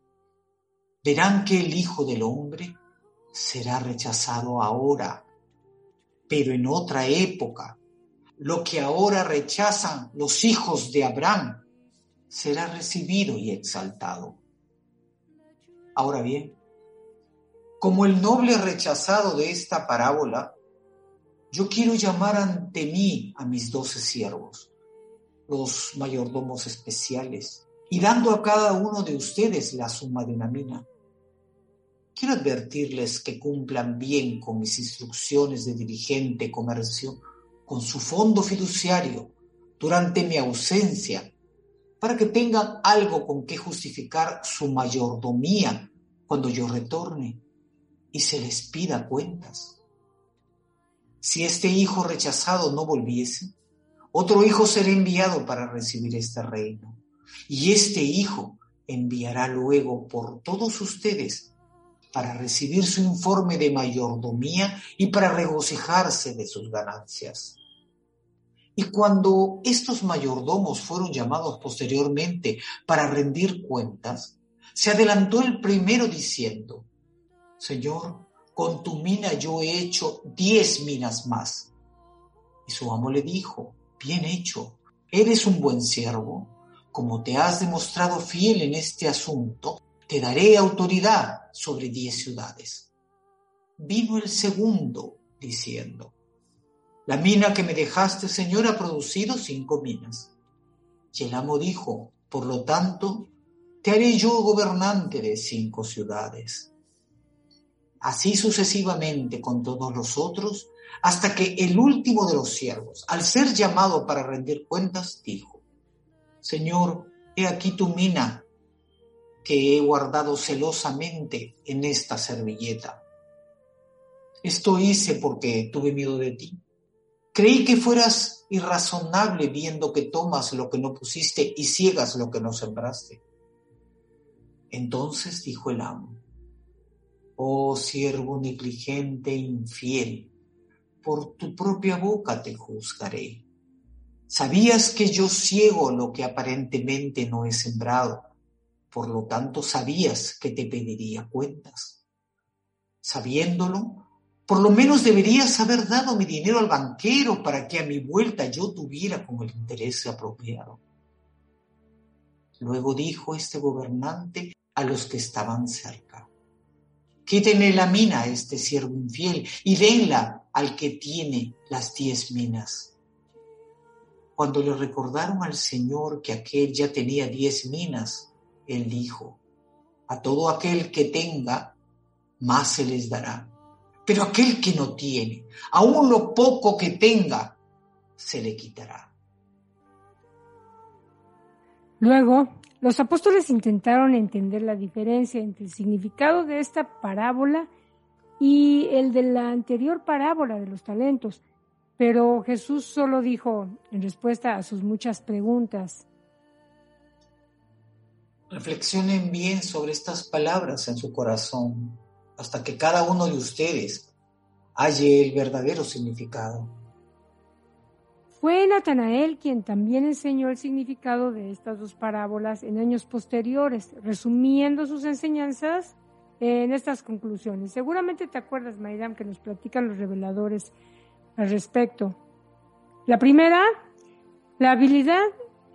Verán que el Hijo del Hombre será rechazado ahora Pero en otra época, lo que ahora rechazan los hijos de Abraham será recibido y exaltado. Ahora bien, como el noble rechazado de esta parábola, yo quiero llamar ante mí a mis doce siervos, los mayordomos especiales, y dando a cada uno de ustedes la suma de una mina. Quiero advertirles que cumplan bien con mis instrucciones de dirigente comercio, con su fondo fiduciario, durante mi ausencia, para que tengan algo con que justificar su mayordomía cuando yo retorne y se les pida cuentas. Si este hijo rechazado no volviese, otro hijo será enviado para recibir este reino. Y este hijo enviará luego por todos ustedes para recibir su informe de mayordomía y para regocijarse de sus ganancias. Y cuando estos mayordomos fueron llamados posteriormente para rendir cuentas, se adelantó el primero diciendo, Señor, con tu mina yo he hecho diez minas más. Y su amo le dijo, bien hecho, eres un buen siervo, como te has demostrado fiel en este asunto, te daré autoridad sobre diez ciudades. Vino el segundo diciendo, la mina que me dejaste, Señor, ha producido cinco minas. Y el amo dijo, por lo tanto, te haré yo gobernante de cinco ciudades. Así sucesivamente con todos los otros, hasta que el último de los siervos, al ser llamado para rendir cuentas, dijo, Señor, he aquí tu mina que he guardado celosamente en esta servilleta. Esto hice porque tuve miedo de ti Creí que fueras irrazonable viendo que tomas lo que no pusiste y ciegas lo que no sembraste. Entonces dijo el amo, oh siervo negligente e infiel, por tu propia boca te juzgaré. Sabías que yo ciego lo que aparentemente no he sembrado, por lo tanto sabías que te pediría cuentas. Sabiéndolo, por lo menos deberías haber dado mi dinero al banquero para que a mi vuelta yo tuviera como el interés apropiado. Luego dijo este gobernante a los que estaban cerca, quítenle la mina a este siervo infiel y denla al que tiene las diez minas. Cuando le recordaron al Señor que aquel ya tenía diez minas, él dijo, a todo aquel que tenga, más se les dará. Pero aquel que no tiene, aun lo poco que tenga, se le quitará. Luego, los apóstoles intentaron entender la diferencia entre el significado de esta parábola y el de la anterior parábola de los talentos, pero Jesús solo dijo, en respuesta a sus muchas preguntas, Reflexionen bien sobre estas palabras en su corazón hasta que cada uno de ustedes halle el verdadero significado. Fue Natanael quien también enseñó el significado de estas dos parábolas en años posteriores, resumiendo sus enseñanzas en estas conclusiones. Seguramente te acuerdas, Maidam, que nos platican los reveladores al respecto. La primera, la habilidad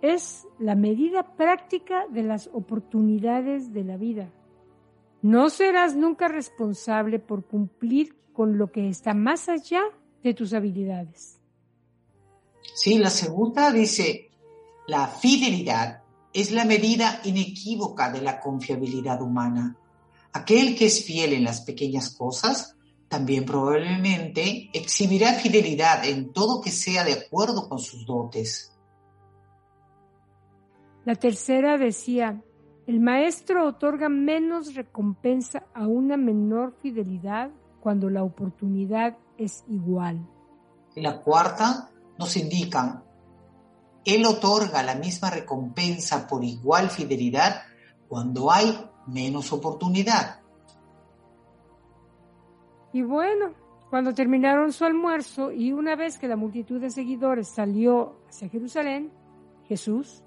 es la medida práctica de las oportunidades de la vida. No serás nunca responsable por cumplir con lo que está más allá de tus habilidades. Sí, la segunda dice, la fidelidad es la medida inequívoca de la confiabilidad humana. Aquel que es fiel en las pequeñas cosas, también probablemente exhibirá fidelidad en todo que sea de acuerdo con sus dotes. La tercera decía, el maestro otorga menos recompensa a una menor fidelidad cuando la oportunidad es igual. La cuarta nos indica, Él otorga la misma recompensa por igual fidelidad cuando hay menos oportunidad. Y bueno, cuando terminaron su almuerzo y una vez que la multitud de seguidores salió hacia Jerusalén, Jesús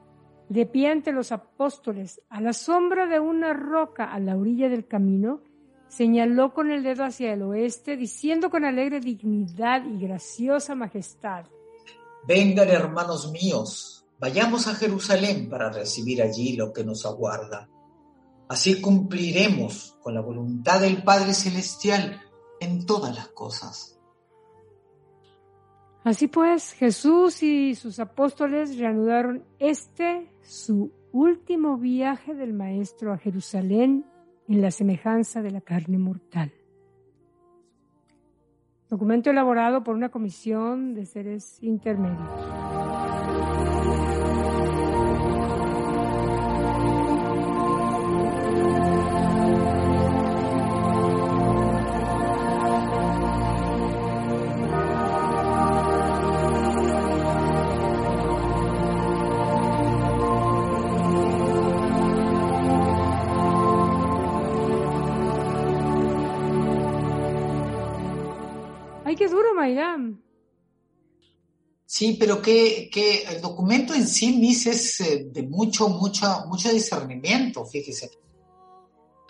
de pie ante los apóstoles, a la sombra de una roca a la orilla del camino, señaló con el dedo hacia el oeste, diciendo con alegre dignidad y graciosa majestad, Vengan hermanos míos, vayamos a Jerusalén para recibir allí lo que nos aguarda. Así cumpliremos con la voluntad del Padre Celestial en todas las cosas. Así pues, Jesús y sus apóstoles reanudaron este, su último viaje del Maestro a Jerusalén en la semejanza de la carne mortal. Documento elaborado por una comisión de seres intermedios. Sí, pero que, que el documento en sí, Miss, es eh, de mucho, mucho, mucho discernimiento, fíjese.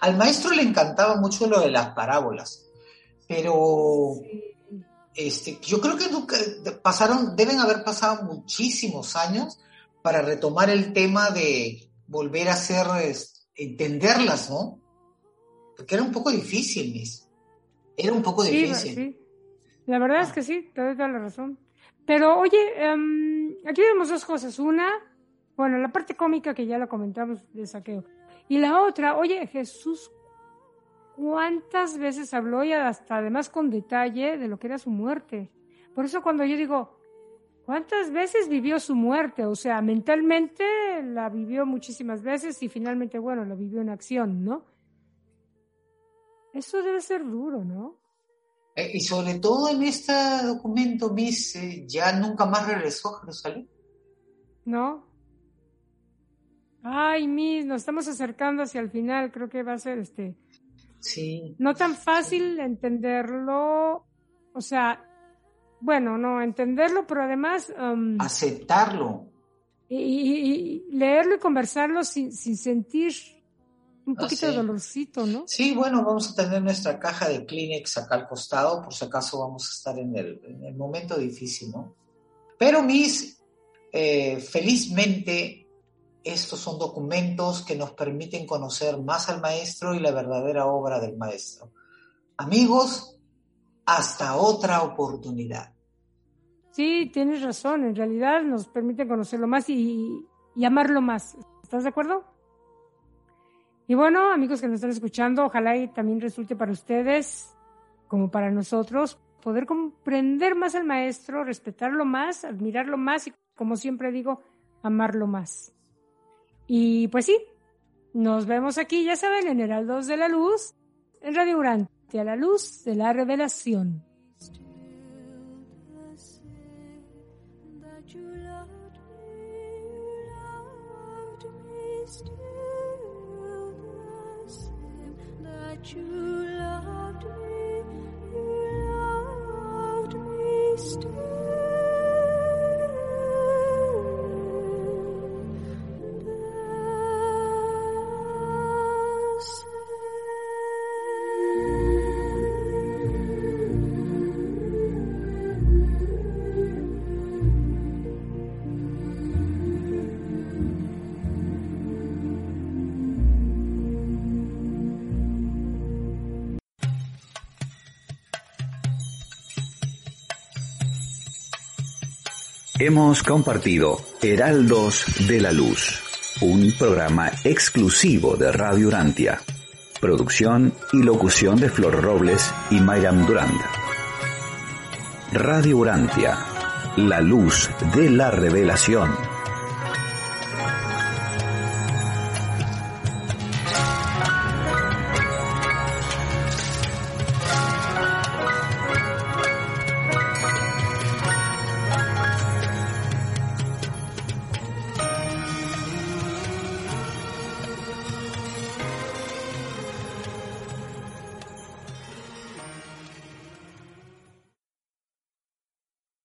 Al maestro le encantaba mucho lo de las parábolas, pero este, yo creo que nunca, pasaron, deben haber pasado muchísimos años para retomar el tema de volver a hacer, entenderlas, ¿no? Porque era un poco difícil, Miss. Era un poco Sí, difícil. sí. La verdad es que sí, te doy toda la razón. Pero oye, em, aquí vemos dos cosas. Una, bueno, la parte cómica que ya la comentamos de saqueo. Y la otra, oye, Jesús, ¿cuántas veces habló y hasta además con detalle de lo que era su muerte? Por eso cuando yo digo, ¿cuántas veces vivió su muerte? O sea, mentalmente la vivió muchísimas veces y finalmente, bueno, la vivió en acción, ¿no? Eso debe ser duro, ¿no? Eh, y sobre todo en este documento, Miss, eh, ya nunca más regresó a Jerusalén. ¿No? Ay, Miss, nos estamos acercando hacia el final. Creo que va a ser este. Sí. No tan fácil entenderlo. O sea, bueno, no, entenderlo, pero además. um, Aceptarlo. y, y- y leerlo y conversarlo sin, sin sentir un Ah, poquito de sí. dolorcito, ¿no? Sí, bueno, vamos a tener nuestra caja de Kleenex acá al costado, por si acaso vamos a estar en el, en el momento difícil, ¿no? Pero, Miss, eh, felizmente, estos son documentos que nos permiten conocer más al maestro y la verdadera obra del maestro. Amigos, hasta otra oportunidad. Sí, tienes razón. En realidad nos permite conocerlo más y, y amarlo más. ¿Estás de acuerdo? Y bueno, amigos que nos están escuchando, ojalá y también resulte para ustedes, como para nosotros, poder comprender más al maestro, respetarlo más, admirarlo más y, como siempre digo, amarlo más. Y pues sí, nos vemos aquí, ya saben, en Heraldos de la Luz, en Radio Durante, a la luz de la revelación. You loved me, you loved me still Hemos compartido Heraldos de la Luz, un programa exclusivo de Radio Urantia. Producción y locución de Flor Robles y Mayram Duranda. Radio Urantia, la luz de la revelación.